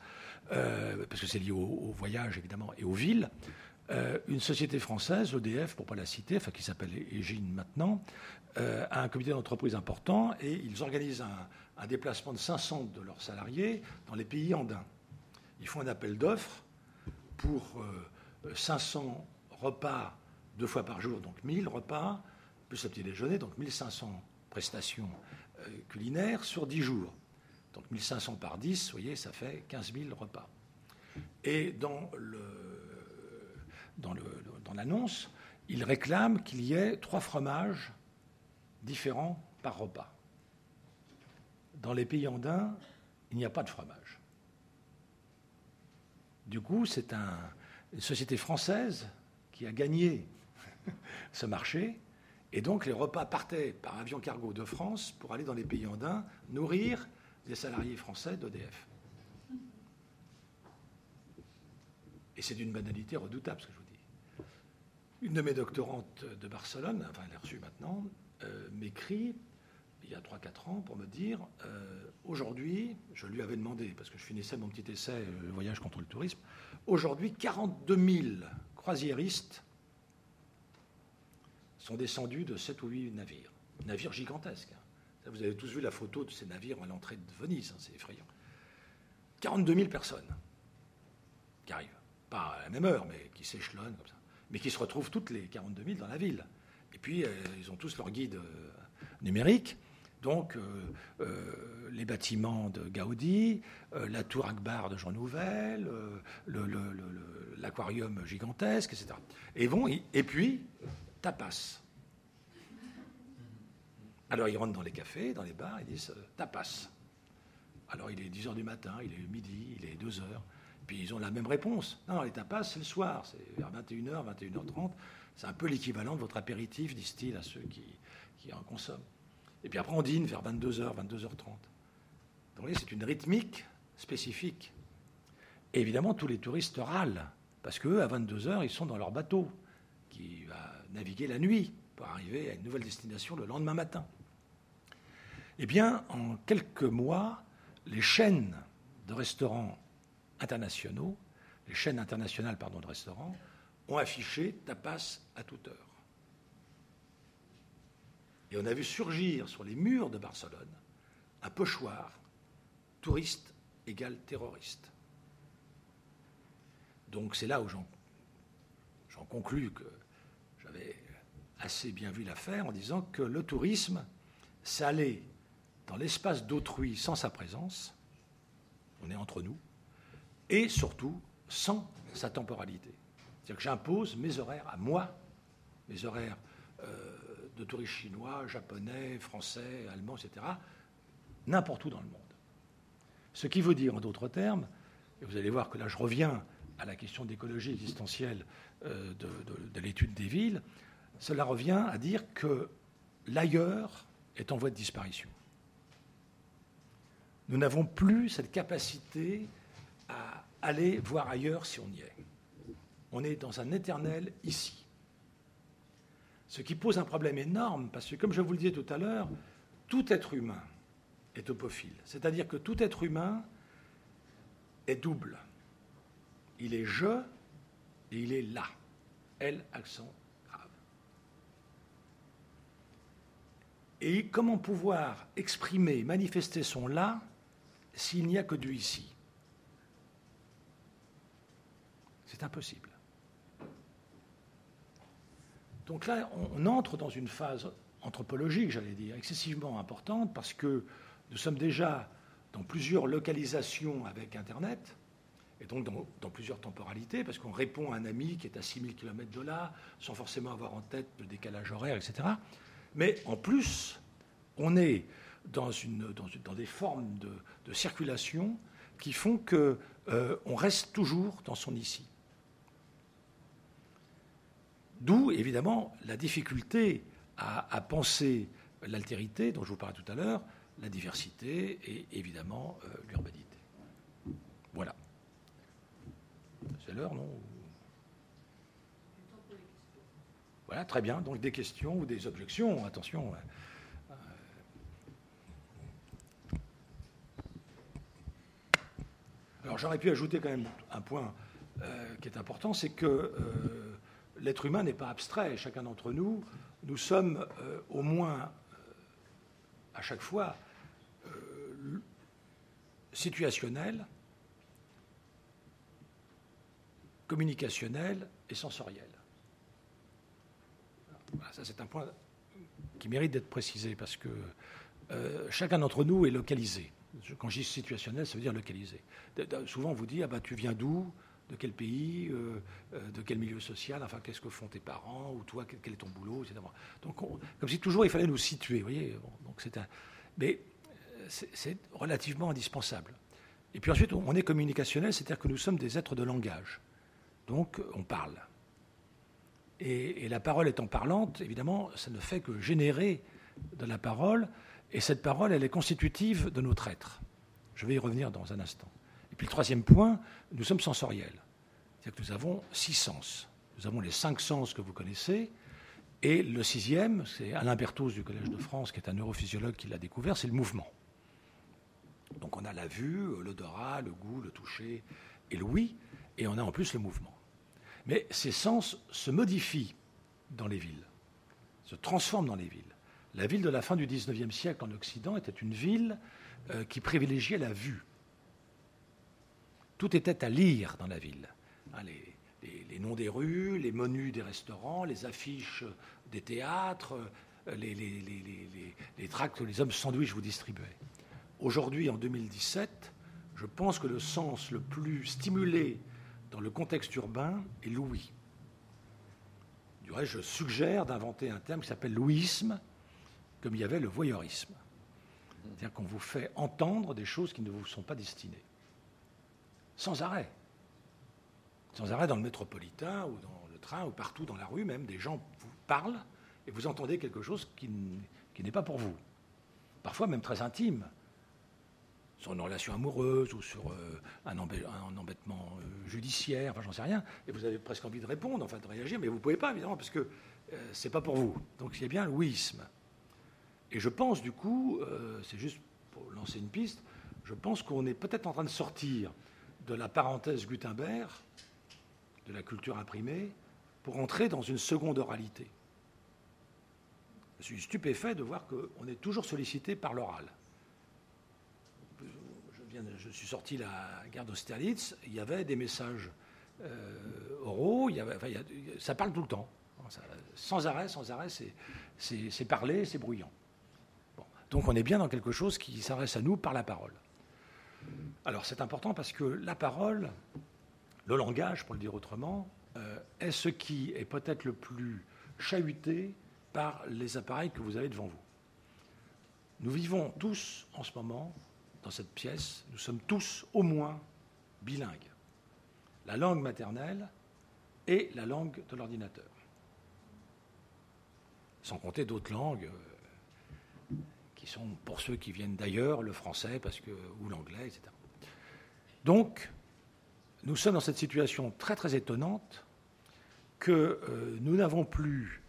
parce que c'est lié au, voyage évidemment et aux villes. une société française, EDF, pour ne pas la citer, enfin qui s'appelle Egine maintenant, a un comité d'entreprise important et ils organisent un, un déplacement de 500 de leurs salariés dans les pays andins. Ils font un appel d'offres pour 500 euh, repas deux fois par jour, donc 1000 repas, plus le petit déjeuner, donc 1500 prestations euh, culinaires sur 10 jours. Donc 1500 par 10, vous voyez, ça fait 15 000 repas. Et dans, le, dans, l'annonce, ils réclament qu'il y ait trois fromages différents par repas dans les pays andins, il n'y a pas de fromage. Du coup, c'est une société française qui a gagné ce marché. Et donc, les repas partaient par avion cargo de France pour aller dans les pays andins nourrir des salariés français d'EDF. Et c'est d'une banalité redoutable, ce que je vous dis. Une de mes doctorantes de Barcelone, enfin elle est reçue maintenant, euh, m'écrit il y a 3-4 ans pour me dire euh, aujourd'hui, je lui avais demandé, parce que je finissais mon petit essai, euh, le voyage contre le tourisme, aujourd'hui 42 000 croisiéristes sont descendus de 7 ou 8 navires. Navires gigantesques. Hein. Vous avez tous vu la photo de ces navires à l'entrée de Venise, hein, c'est effrayant. 42 000 personnes qui arrivent, pas à la même heure, mais qui s'échelonnent comme ça, mais qui se retrouvent toutes les 42 000 dans la ville. Et puis, euh, ils ont tous leur guide numérique. Donc, euh, euh, les bâtiments de Gaudi, euh, la tour Akbar de Jean Nouvel, l'aquarium gigantesque, etc. Et, et puis, tapas. Alors ils rentrent dans les cafés, dans les bars, ils disent euh, tapas. Alors il est 10h du matin, il est midi, il est 2h. Puis ils ont la même réponse. Non, les tapas, c'est le soir, c'est vers 21h, 21h30. C'est un peu l'équivalent de votre apéritif, disent-ils à ceux qui, en consomment. Et puis après, on dîne vers 22h, 22h30. Donc, vous voyez, c'est une rythmique spécifique. Évidemment, tous les touristes râlent, parce qu'eux, à 22h, ils sont dans leur bateau, qui va naviguer la nuit pour arriver à une nouvelle destination le lendemain matin. Eh bien, en quelques mois, les chaînes de restaurants internationaux, les chaînes internationales pardon, de restaurants, ont affiché tapas à toute heure. Et on a vu surgir sur les murs de Barcelone un pochoir touriste égale terroriste. Donc c'est là où j'en conclus que j'avais assez bien vu l'affaire en disant que le tourisme, c'est aller dans l'espace d'autrui sans sa présence, on est entre nous, et surtout sans sa temporalité. C'est-à-dire que j'impose mes horaires à moi, mes horaires euh, de touristes chinois, japonais, français, allemands, etc., n'importe où dans le monde. Ce qui veut dire, en d'autres termes, et vous allez voir que là je reviens à la question d'écologie existentielle euh, de l'étude des villes, cela revient à dire que l'ailleurs est en voie de disparition. Nous n'avons plus cette capacité à aller voir ailleurs si on y est. On est dans un éternel ici. Ce qui pose un problème énorme, parce que comme je vous le disais tout à l'heure, tout être humain est topophile. C'est-à-dire que tout être humain est double. Il est je et il est là. L accent grave. Et comment pouvoir exprimer, manifester son là s'il n'y a que du ici? C'est impossible. Donc là, on entre dans une phase anthropologique, j'allais dire, excessivement importante, parce que nous sommes déjà dans plusieurs localisations avec Internet, et donc dans, plusieurs temporalités, parce qu'on répond à un ami qui est à 6000 km de là, sans forcément avoir en tête le décalage horaire, etc. Mais en plus, on est dans, des formes de, circulation qui font qu'on euh, reste toujours dans son ici. D'où, évidemment, la difficulté à, penser l'altérité, dont je vous parlais tout à l'heure, la diversité et évidemment euh, l'urbanité. Voilà. C'est l'heure, non? Voilà, très bien. Donc des questions ou des objections, attention. Euh, alors j'aurais pu ajouter quand même un point euh, qui est important, c'est que l'être humain n'est pas abstrait. Chacun d'entre nous, nous sommes euh, au moins euh, à chaque fois euh, situationnels, communicationnels et sensoriels. Ça c'est un point qui mérite d'être précisé parce que chacun d'entre nous est localisé. Quand je dis situationnel, ça veut dire localisé. souvent on vous dit ah bah, tu viens d'où? De quel pays, euh, euh, de quel milieu social, enfin qu'est-ce que font tes parents, ou toi, quel, est ton boulot, etc. Donc comme si toujours il fallait nous situer, voyez. donc c'est un, mais euh, c'est relativement indispensable. Et puis ensuite, on est communicationnel, c'est-à-dire que nous sommes des êtres de langage. Donc on parle. Et, la parole étant parlante, évidemment, ça ne fait que générer de la parole, et cette parole, elle est constitutive de notre être. Je vais y revenir dans un instant. Et puis le troisième point, nous sommes sensoriels. C'est-à-dire que nous avons six sens. Nous avons les cinq sens que vous connaissez. Et le sixième, c'est Alain Berthoz du Collège de France, qui est un neurophysiologue qui l'a découvert, c'est le mouvement. Donc on a la vue, l'odorat, le goût, le toucher et l'ouïe, et on a en plus le mouvement. Mais ces sens se modifient dans les villes, se transforment dans les villes. La ville de la fin du XIXe siècle en Occident était une ville euh, qui privilégiait la vue. Tout était à lire dans la ville. Hein, les, noms des rues, les menus des restaurants, les affiches des théâtres, euh, les, les tracts que les hommes sandwich vous distribuaient. Aujourd'hui, en 2017, je pense que le sens le plus stimulé dans le contexte urbain est l'ouïe. Du reste, je suggère d'inventer un terme qui s'appelle l'ouïsme comme il y avait le voyeurisme. C'est-à-dire qu'on vous fait entendre des choses qui ne vous sont pas destinées. Sans arrêt. Sans arrêt dans le métropolitain ou dans le train ou partout dans la rue, même des gens vous parlent et vous entendez quelque chose qui, n'est pas pour vous. Parfois même très intime, sur une relation amoureuse ou sur euh, un, embêtement euh, judiciaire, enfin j'en sais rien, et vous avez presque envie de répondre, enfin de réagir, mais vous ne pouvez pas évidemment parce que ce euh, c'est pas pour vous. Donc il y a bien le ouisme. Et je pense du coup, c'est juste pour lancer une piste, je pense qu'on est peut-être en train de sortir de la parenthèse Gutenberg, de la culture imprimée, pour entrer dans une seconde oralité. Je suis stupéfait de voir qu'on est toujours sollicité par l'oral. Je, suis sorti la guerre d'Austerlitz, il y avait des messages euh, oraux, ça parle tout le temps. sans arrêt, sans arrêt, c'est parler, c'est bruyant. Donc on est bien dans quelque chose qui s'adresse à nous par la parole. Alors c'est important parce que la parole, le langage, pour le dire autrement, euh, est ce qui est peut-être le plus chahuté par les appareils que vous avez devant vous. Nous vivons tous en ce moment dans cette pièce, nous sommes tous au moins bilingues. La langue maternelle et la langue de l'ordinateur. Sans compter d'autres langues euh, qui sont, pour ceux qui viennent d'ailleurs, le français parce que, ou l'anglais, etc. Donc, nous sommes dans cette situation très très étonnante que euh, nous n'avons plus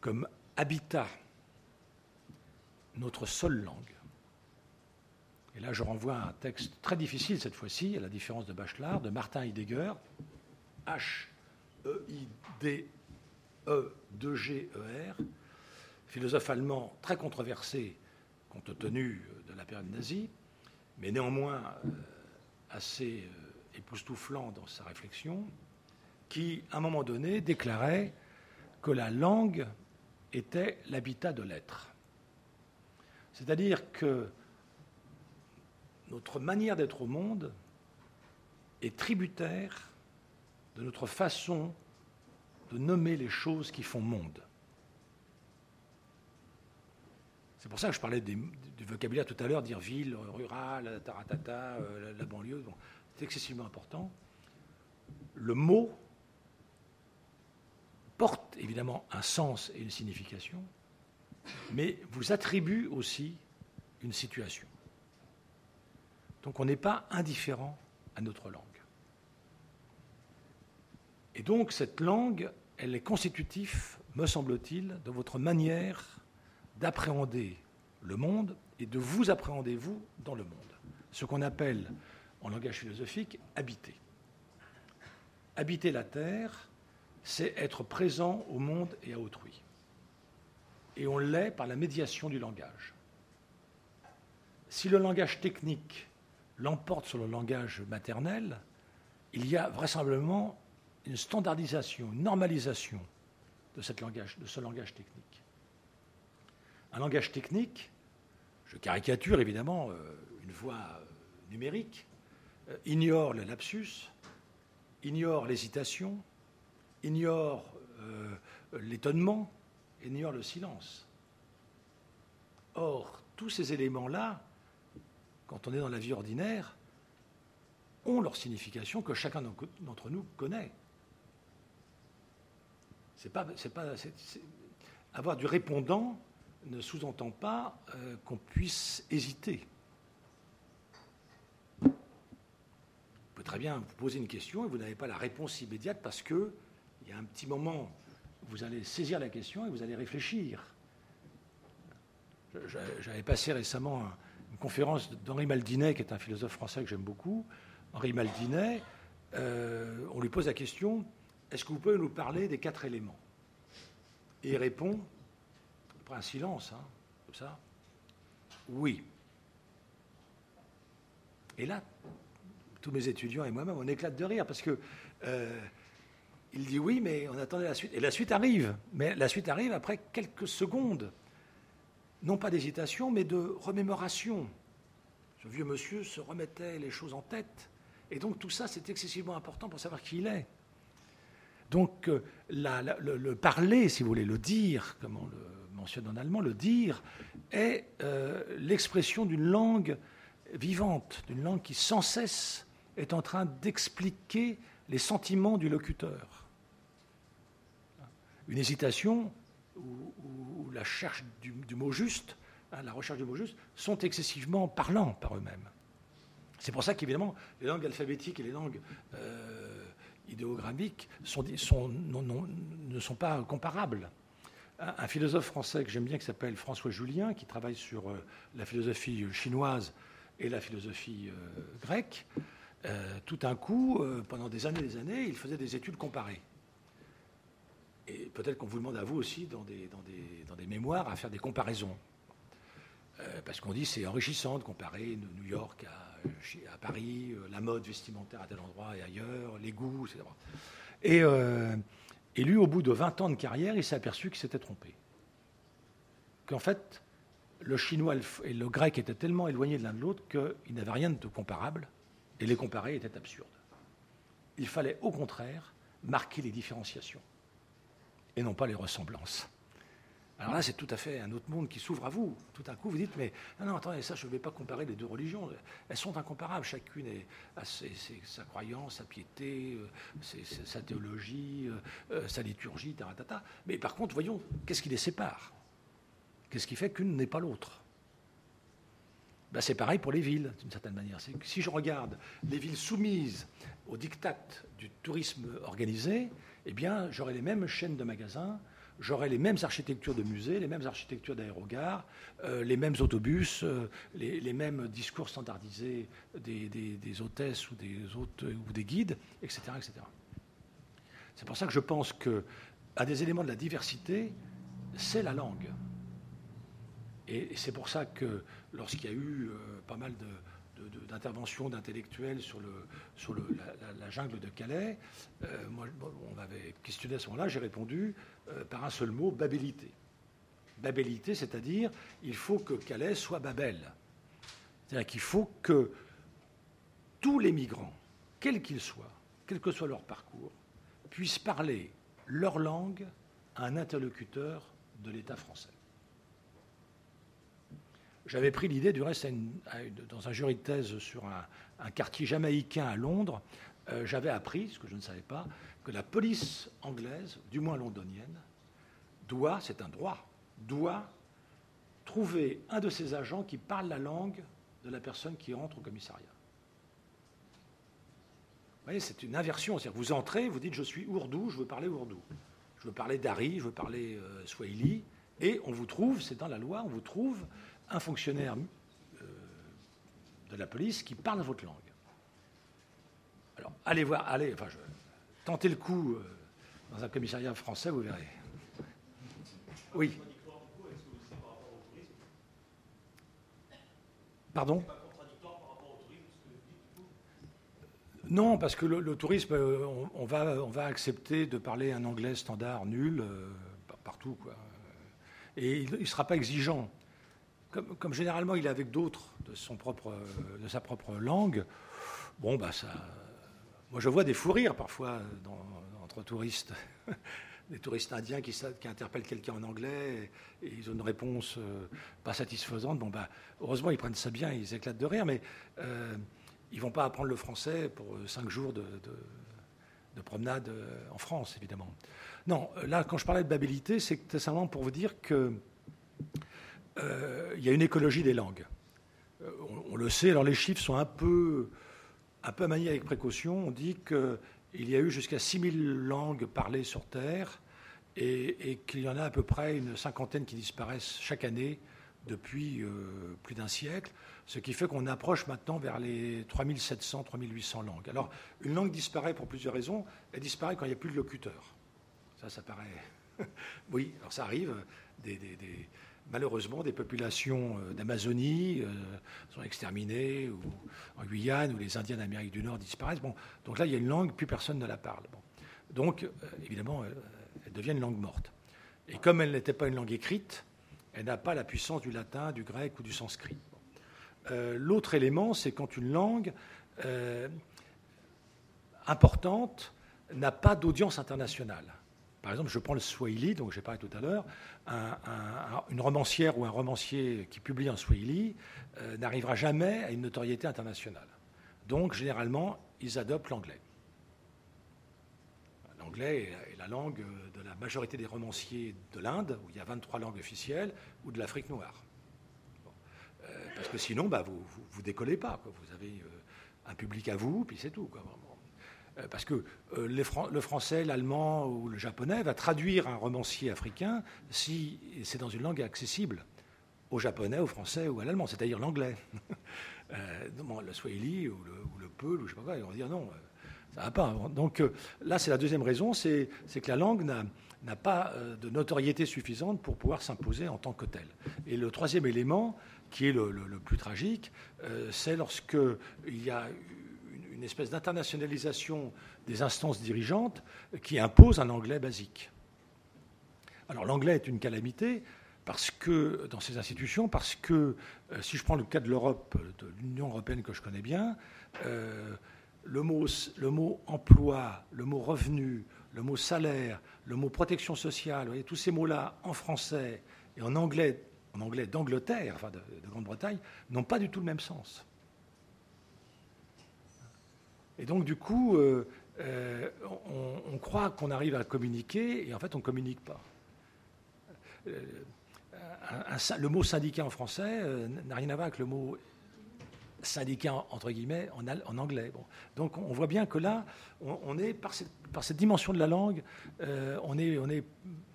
comme habitat notre seule langue. Et là, je renvoie à un texte très difficile cette fois-ci, à la différence de Bachelard, de Martin Heidegger, H-E-I-D-E-2-G-E-R, philosophe allemand très controversé compte tenu de la période nazie, mais néanmoins euh, assez euh, époustouflant dans sa réflexion, qui, à un moment donné, déclarait que la langue était l'habitat de l'être. C'est-à-dire que notre manière d'être au monde est tributaire de notre façon de nommer les choses qui font monde. C'est pour ça que je parlais du vocabulaire tout à l'heure, dire ville, rural, taratata, euh, la, banlieue. c'est excessivement important. Le mot porte évidemment un sens et une signification, mais vous attribue aussi une situation. Donc on n'est pas indifférent à notre langue. Et donc cette langue, elle est constitutive, me semble-t-il, de votre manière d'appréhender le monde et de vous appréhender vous dans le monde. Ce qu'on appelle en langage philosophique habiter. Habiter la terre, c'est être présent au monde et à autrui. Et on l'est par la médiation du langage. Si le langage technique l'emporte sur le langage maternel, il y a vraisemblablement une standardisation, une normalisation de, langage, de ce langage technique. Un langage technique, je caricature évidemment euh, une voix euh, numérique, euh, ignore le lapsus, ignore l'hésitation, ignore l'étonnement, ignore le silence. Or, tous ces éléments-là, quand on est dans la vie ordinaire, ont leur signification que chacun d'entre nous connaît. Avoir du répondant ne sous-entend pas euh, qu'on puisse hésiter. Vous pouvez très bien vous poser une question et vous n'avez pas la réponse immédiate parce que il y a un petit moment, vous allez saisir la question et vous allez réfléchir. J'avais passé récemment une conférence d'Henri Maldinet, qui est un philosophe français que j'aime beaucoup. Henri Maldinet, euh, on lui pose la question est-ce que vous pouvez nous parler des quatre éléments? Et il répond après un silence, hein, comme ça. Oui. Et là, tous mes étudiants et moi-même, on éclate de rire parce que euh, il dit oui, mais on attendait la suite. Et la suite arrive. Mais la suite arrive après quelques secondes. Non pas d'hésitation, mais de remémoration. Ce vieux monsieur se remettait les choses en tête. Et donc tout ça, c'est excessivement important pour savoir qui il est. Donc euh, le, le, parler, si vous voulez, le dire, comment le, mentionne en allemand, le dire, est l'expression d'une langue vivante, d'une langue qui sans cesse est en train d'expliquer les sentiments du locuteur. Une hésitation ou, la recherche du, mot juste, hein, la recherche du mot juste, sont excessivement parlants par eux-mêmes. C'est pour ça qu'évidemment, les langues alphabétiques et les langues euh, idéogrammiques ne sont pas comparables. Un, philosophe français que j'aime bien, qui s'appelle François Julien, qui travaille sur euh, la philosophie chinoise et la philosophie euh, grecque, tout un coup, pendant des années et des années, il faisait des études comparées. Et peut-être qu'on vous demande à vous aussi, dans des, mémoires, à faire des comparaisons. parce qu'on dit c'est enrichissant de comparer New York à, Paris, la mode vestimentaire à tel endroit et ailleurs, les goûts, etc. Et, et lui, au bout de 20 ans de carrière, il s'est aperçu qu'il s'était trompé. Qu'en fait, le chinois et le grec étaient tellement éloignés de l'un de l'autre qu'ils n'avaient rien de comparable, et les comparer était absurde. Il fallait au contraire marquer les différenciations, et non pas les ressemblances. Alors là, c'est tout à fait un autre monde qui s'ouvre à vous. Tout à coup, vous dites, mais non, non, attendez, ça, je ne vais pas comparer les deux religions. Elles sont incomparables. Chacune a sa croyance, sa piété, euh, sa théologie, euh, euh, sa liturgie, taratata. Mais par contre, voyons, qu'est-ce qui les sépare? Qu'est-ce qui fait qu'une n'est pas l'autre? Ben, C'est pareil pour les villes, d'une certaine manière. Si je regarde les villes soumises au diktat du tourisme organisé, eh bien, j'aurai les mêmes chaînes de magasins, j'aurai les mêmes architectures de musées, les mêmes architectures d'aérogares, euh, les mêmes autobus, euh, les, mêmes discours standardisés des, hôtesses ou des hôtes ou des guides, etc. etc. C'est pour ça que je pense que des éléments de la diversité, c'est la langue. Et c'est pour ça que lorsqu'il y a eu euh, pas mal d'interventions d'intellectuels sur, la, jungle de Calais, euh, on m'avait questionné à ce moment-là, j'ai répondu euh, par un seul mot, babélité. Babélité, c'est-à-dire il faut que Calais soit Babel. C'est-à-dire qu'il faut que tous les migrants, quels qu'ils soient, quel que soit leur parcours, puissent parler leur langue à un interlocuteur de l'État français. J'avais pris l'idée, du reste, dans un jury de thèse sur un, quartier jamaïcain à Londres, euh, j'avais appris, ce que je ne savais pas, que la police anglaise, du moins londonienne, doit, c'est un droit, doit trouver un de ses agents qui parle la langue de la personne qui entre au commissariat. Vous voyez, c'est une inversion. C'est-à-dire vous entrez, vous dites je suis ourdou, je veux parler ourdou. Je veux parler dari, je veux parler euh, swahili. Et on vous trouve, c'est dans la loi, on vous trouve un fonctionnaire euh, de la police qui parle votre langue. Alors, allez voir, allez, enfin, je, tentez le coup euh, dans un commissariat français, vous verrez. Oui. Pardon? Non, parce que le, tourisme, euh, on, va, on va accepter de parler un anglais standard nul partout. Quoi. Et il ne sera pas exigeant comme, généralement il est avec d'autres de, son propre, de sa propre langue, bon, bah ça. Moi, je vois des fous rires parfois entre touristes. des touristes indiens qui, qui interpellent quelqu'un en anglais et, ils ont une réponse euh, pas satisfaisante. Bon, bah, heureusement, ils prennent ça bien, ils éclatent de rire, mais euh, ils vont pas apprendre le français pour euh, cinq jours de, de, promenade en France, évidemment. Non, là, quand je parlais de babilité, c'est simplement pour vous dire que euh, il y a une écologie des langues. Euh, on, le sait, alors les chiffres sont un peu, un peu maniés avec précaution. On dit qu'il y a eu jusqu'à 6000 langues parlées sur Terre et, qu'il y en a à peu près une cinquantaine qui disparaissent chaque année depuis euh, plus d'un siècle, ce qui fait qu'on approche maintenant vers les 3700, 3800 langues. Alors, une langue disparaît pour plusieurs raisons. Elle disparaît quand il n'y a plus de locuteur. Ça, ça paraît. oui, alors ça arrive. des, malheureusement, des populations euh, d'Amazonie euh, sont exterminées, ou en Guyane, où les Indiens d'Amérique du Nord disparaissent. Bon, donc là, il y a une langue, plus personne ne la parle. Donc, euh, évidemment, elle devient une langue morte. Et comme elle n'était pas une langue écrite, elle n'a pas la puissance du latin, du grec ou du sanskrit. L'autre élément, c'est quand une langue importante n'a pas d'audience internationale. Par exemple, je prends le Swahili, dont j'ai parlé tout à l'heure. une romancière ou un romancier qui publie en Swahili euh, n'arrivera jamais à une notoriété internationale. Donc, généralement, ils adoptent l'anglais. L'anglais est la langue de la majorité des romanciers de l'Inde, où il y a 23 langues officielles, ou de l'Afrique noire. Euh, parce que sinon, bah, vous ne décollez pas. Vous avez euh, un public à vous, puis c'est tout. Euh, parce que le français, l'allemand ou le japonais va traduire un romancier africain si c'est dans une langue accessible au japonais, au français ou à l'allemand, c'est-à-dire l'anglais. le swahili ou le, ou peul, ou je sais pas quoi, ils vont dire non, ça va pas. Donc là, c'est la deuxième raison, c'est que la langue n'a pas de notoriété suffisante pour pouvoir s'imposer en tant que telle. Et le troisième élément, qui est le, plus tragique, euh, c'est lorsqu'il y a une, espèce d'internationalisation des instances dirigeantes qui impose un anglais basique. Alors l'anglais est une calamité parce que dans ces institutions, parce que euh, si je prends le cas de l'Europe, de l'Union européenne que je connais bien, euh, le, mot, emploi, le mot revenu, le mot salaire, le mot protection sociale, voyez, tous ces mots-là en français et en anglais en anglais d'Angleterre, enfin de, Grande-Bretagne, n'ont pas du tout le même sens. Et donc, du coup, euh, euh, on, croit qu'on arrive à communiquer, et en fait, on ne communique pas. Euh, le mot syndicat en français n'a rien à voir avec le mot syndicat, entre guillemets, en, anglais. Donc, on voit bien que là, on, est, par cette, dimension de la langue, on, est, on est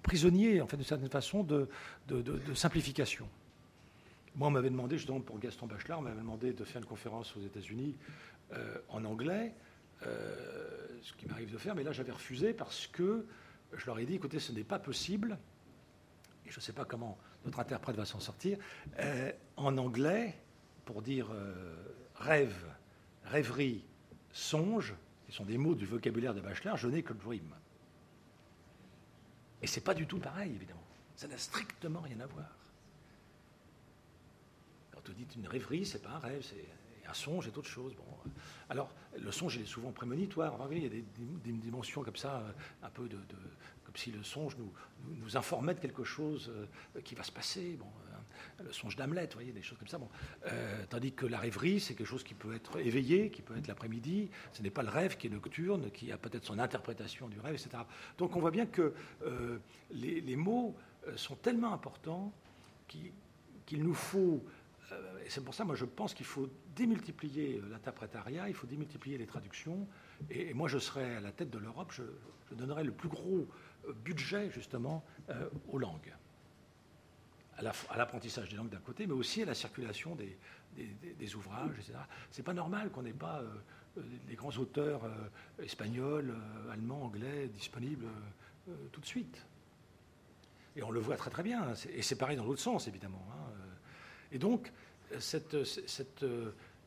prisonnier, en fait, d'une certaine façon, de, de, simplification. Moi, on m'avait demandé, justement, pour Gaston Bachelard, on m'avait demandé de faire une conférence aux États-Unis euh, en anglais, euh, ce qui m'arrive de faire, mais là, j'avais refusé parce que je leur ai dit, écoutez, ce n'est pas possible, et je ne sais pas comment notre interprète va s'en sortir, euh, en anglais, pour dire rêve, rêverie, songe, qui sont des mots du vocabulaire de Bachelard, je n'ai que dream. Et c'est pas du tout pareil, évidemment. Ça n'a strictement rien à voir. Quand vous dites une rêverie, c'est pas un rêve, c'est un songe, c'est autre chose. Bon. Alors, le songe, est souvent prémonitoire. il y a des, dimensions comme ça, euh, un peu de, comme si le songe nous, nous, informait de quelque chose euh, qui va se passer. Bon, euh, le songe d'Hamlet, vous voyez, des choses comme ça. Bon. tandis que la rêverie, c'est quelque chose qui peut être éveillé, qui peut être l'après-midi. Ce n'est pas le rêve qui est nocturne, qui a peut-être son interprétation du rêve, etc. Donc on voit bien que les, mots sont tellement importants qu'il nous faut et c'est pour ça, moi, je pense qu'il faut démultiplier l'interprétariat, il faut démultiplier les traductions. Et, moi, je serais à la tête de l'Europe, je, donnerais le plus gros euh, budget, justement, euh, aux langues. À l'apprentissage des langues d'un côté, mais aussi à la circulation des, ouvrages, etc. C'est pas normal qu'on n'ait pas euh, des grands auteurs espagnols, allemands, anglais disponibles tout de suite. Et on le voit très très bien. Et c'est pareil dans l'autre sens, évidemment. Hein. Et donc, cette, cette,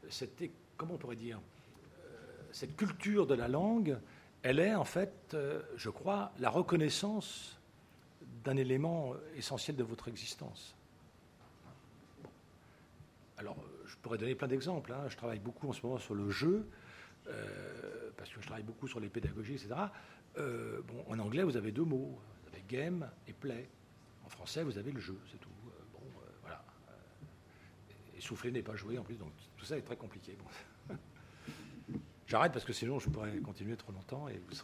cette, comment on pourrait dire, euh, cette culture de la langue, elle est en fait, euh, je crois, la reconnaissance d'un élément essentiel de votre existence. Alors, je pourrais donner plein d'exemples. Hein. Je travaille beaucoup en ce moment sur le jeu, euh, parce que je travaille beaucoup sur les pédagogies, etc. bon, en anglais, vous avez deux mots. Vous avez game et play. En français, vous avez le jeu, c'est tout souffler n'est pas joué en plus, donc tout ça est très compliqué. J'arrête parce que sinon je pourrais continuer trop longtemps et vous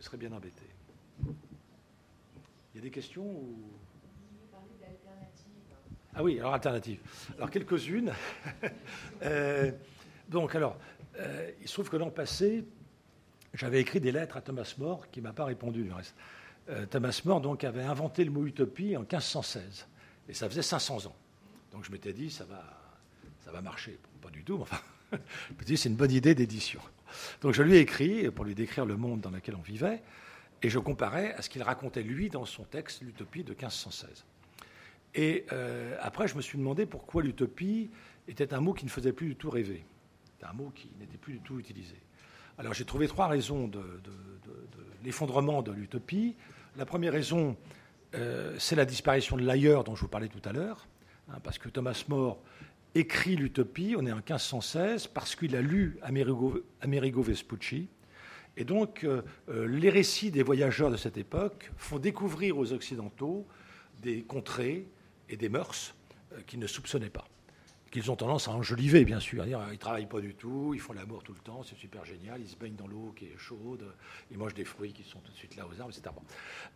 serez, bien embêté. Il y a des questions ou... Ah oui, alors alternative. Alors quelques-unes. Euh, donc alors, euh, il se trouve que l'an passé, j'avais écrit des lettres à Thomas More qui m'a pas répondu. Euh, Thomas More donc avait inventé le mot utopie en 1516 et ça faisait 500 ans. Donc je m'étais dit, ça va, ça va marcher. pas du tout, mais enfin, je me dit, c'est une bonne idée d'édition. Donc je lui ai écrit pour lui décrire le monde dans lequel on vivait, et je comparais à ce qu'il racontait lui dans son texte, l'utopie de 1516. Et euh, après, je me suis demandé pourquoi l'utopie était un mot qui ne faisait plus du tout rêver. Un mot qui n'était plus du tout utilisé. Alors j'ai trouvé trois raisons de, l'effondrement de l'utopie. La première raison, euh, c'est la disparition de l'ailleurs dont je vous parlais tout à l'heure. Hein, parce que Thomas More écrit l'Utopie, on est en 1516, parce qu'il a lu Amerigo, Vespucci, Et donc, les récits des voyageurs de cette époque font découvrir aux Occidentaux des contrées et des mœurs qu'ils ne soupçonnaient pas qu'ils ont tendance à enjoliver, bien sûr. Ils ne travaillent pas du tout, ils font l'amour tout le temps, c'est super génial, ils se baignent dans l'eau qui est chaude, ils mangent des fruits qui sont tout de suite là aux arbres, etc.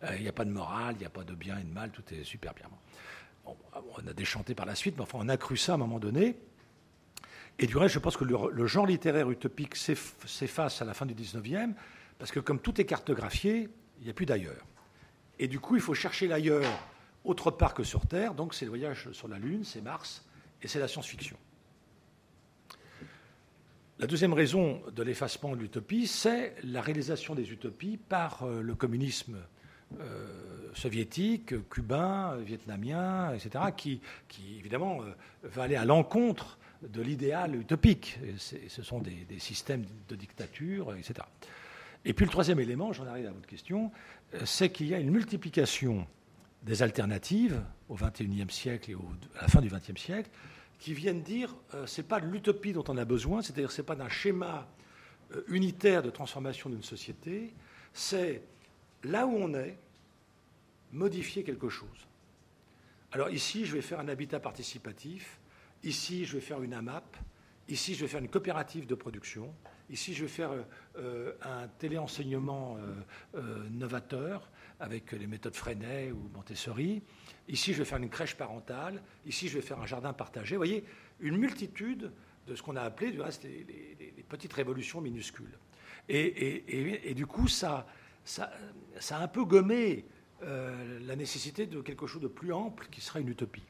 Euh, il n'y a pas de morale, il n'y a pas de bien et de mal, tout est super bien. On a déchanté par la suite, mais enfin, on a cru ça à un moment donné. Et du reste, je pense que le, genre littéraire utopique s'efface à la fin du 19e, parce que comme tout est cartographié, il n'y a plus d'ailleurs. Et du coup, il faut chercher l'ailleurs autre part que sur Terre, donc c'est le voyage sur la Lune, c'est Mars, et c'est la science-fiction. La deuxième raison de l'effacement de l'utopie, c'est la réalisation des utopies par euh, le communisme euh, soviétique, cubain, vietnamien, etc., qui, évidemment euh, va aller à l'encontre de l'idéal utopique. ce sont des, systèmes de dictature, etc. Et puis le troisième élément, j'en arrive à votre question, c'est qu'il y a une multiplication des alternatives au XXIe siècle et à la fin du XXe siècle, qui viennent dire euh, ce n'est pas de l'utopie dont on a besoin, c'est-à-dire ce n'est pas d'un schéma euh, unitaire de transformation d'une société, c'est là où on est, modifier quelque chose. Alors ici, je vais faire un habitat participatif, ici, je vais faire une AMAP, ici, je vais faire une coopérative de production, ici, je vais faire euh, un téléenseignement novateur, avec les méthodes Freinet ou Montessori. Ici, je vais faire une crèche parentale. Ici, je vais faire un jardin partagé. Vous voyez, une multitude de ce qu'on a appelé, du reste, les, petites révolutions minuscules. Et, du coup, ça, ça, a un peu gommé euh, la nécessité de quelque chose de plus ample qui sera une utopie,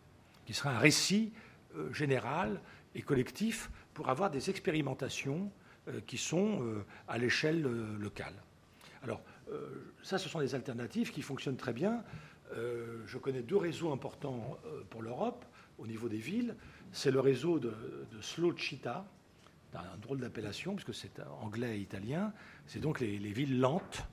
qui sera un récit euh, général et collectif pour avoir des expérimentations euh, qui sont à l'échelle locale. Alors, ça, ce sont des alternatives qui fonctionnent très bien. Je connais deux réseaux importants pour l'Europe au niveau des villes. C'est le réseau de, Slow Città, un drôle d'appellation, puisque c'est anglais et italien. C'est donc les, villes lentes.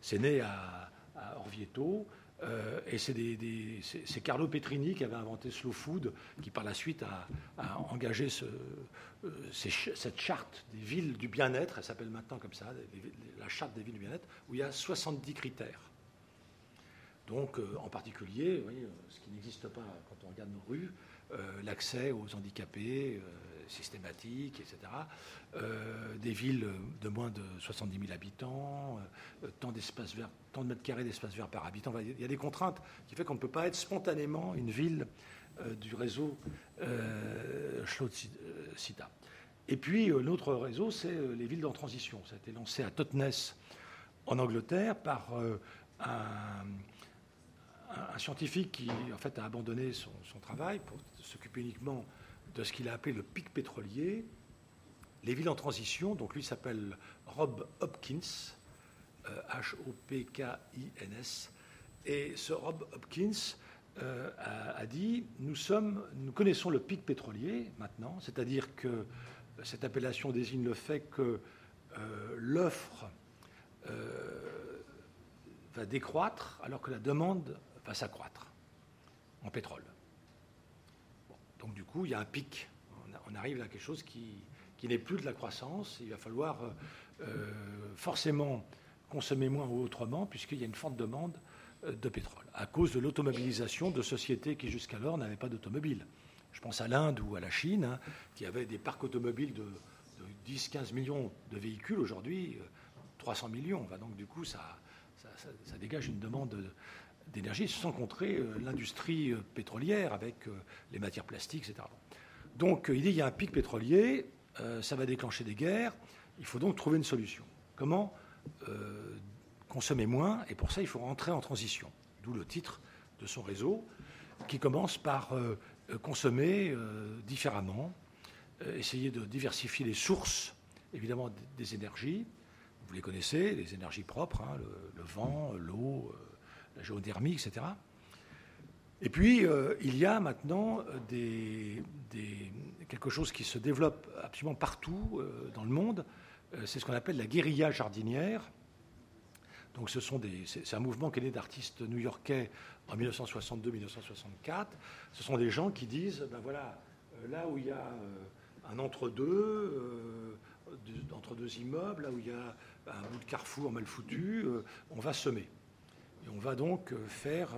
C'est né à, Orvieto. Euh, et c'est Carlo Petrini qui avait inventé Slow Food, qui par la suite a, engagé euh, cette charte des villes du bien-être, elle s'appelle maintenant comme ça, la charte des villes du bien-être, où il y a 70 critères. Donc, euh, en particulier, ce qui n'existe pas quand on regarde nos rues, l'accès aux handicapés, systématique, etc. Euh, des villes de moins de 70 000 habitants, euh, tant, d'espace vert, tant de mètres carrés d'espace vert par habitant. Il y a des contraintes qui font qu'on ne peut pas être spontanément une ville euh, du réseau euh, Sita. Et puis l'autre réseau, c'est les villes en transition. Ça a été lancé à Totnes en Angleterre par un, scientifique qui en fait a abandonné son travail pour s'occuper uniquement de ce qu'il a appelé le pic pétrolier, les villes en transition. Donc lui s'appelle Rob Hopkins, H-O-P-K-I-N-S. Euh, Et ce Rob Hopkins euh, a, dit nous, sommes, nous connaissons le pic pétrolier maintenant, c'est-à-dire que cette appellation désigne le fait que euh, l'offre va décroître alors que la demande va s'accroître en pétrole. Donc du coup, il y a un pic. On, arrive à quelque chose qui, n'est plus de la croissance. Il va falloir euh, euh, forcément consommer moins ou autrement, puisqu'il y a une forte demande euh, de pétrole, à cause de l'automobilisation de sociétés qui jusqu'alors n'avaient pas d'automobile. Je pense à l'Inde ou à la Chine, hein, qui avaient des parcs automobiles de, 10-15 millions de véhicules. Aujourd'hui, 300 millions. donc du coup, ça, ça dégage une demande d'énergie, sans compter euh, l'industrie euh, pétrolière avec euh, les matières plastiques, etc. Donc il dit qu'il y a un pic pétrolier, ça va déclencher des guerres, il faut donc trouver une solution. Comment consommer moins Et pour ça, il faut rentrer en transition. D'où le titre de son réseau, qui commence par consommer différemment, essayer de diversifier les sources, évidemment, des énergies. Vous les connaissez, les énergies propres, hein, le, vent, l'eau, la géothermie, etc. Et puis, euh, il y a maintenant des, quelque chose qui se développe absolument partout euh, dans le monde. Euh, c'est ce qu'on appelle la guérilla jardinière. Donc, ce sont des, c'est, un mouvement qui est né d'artistes new-yorkais en 1962-1964. Ce sont des gens qui disent, ben voilà, là où il y a un entre-deux, entre deux immeubles, là où il y a un bout de carrefour mal foutu, on va semer. On va donc faire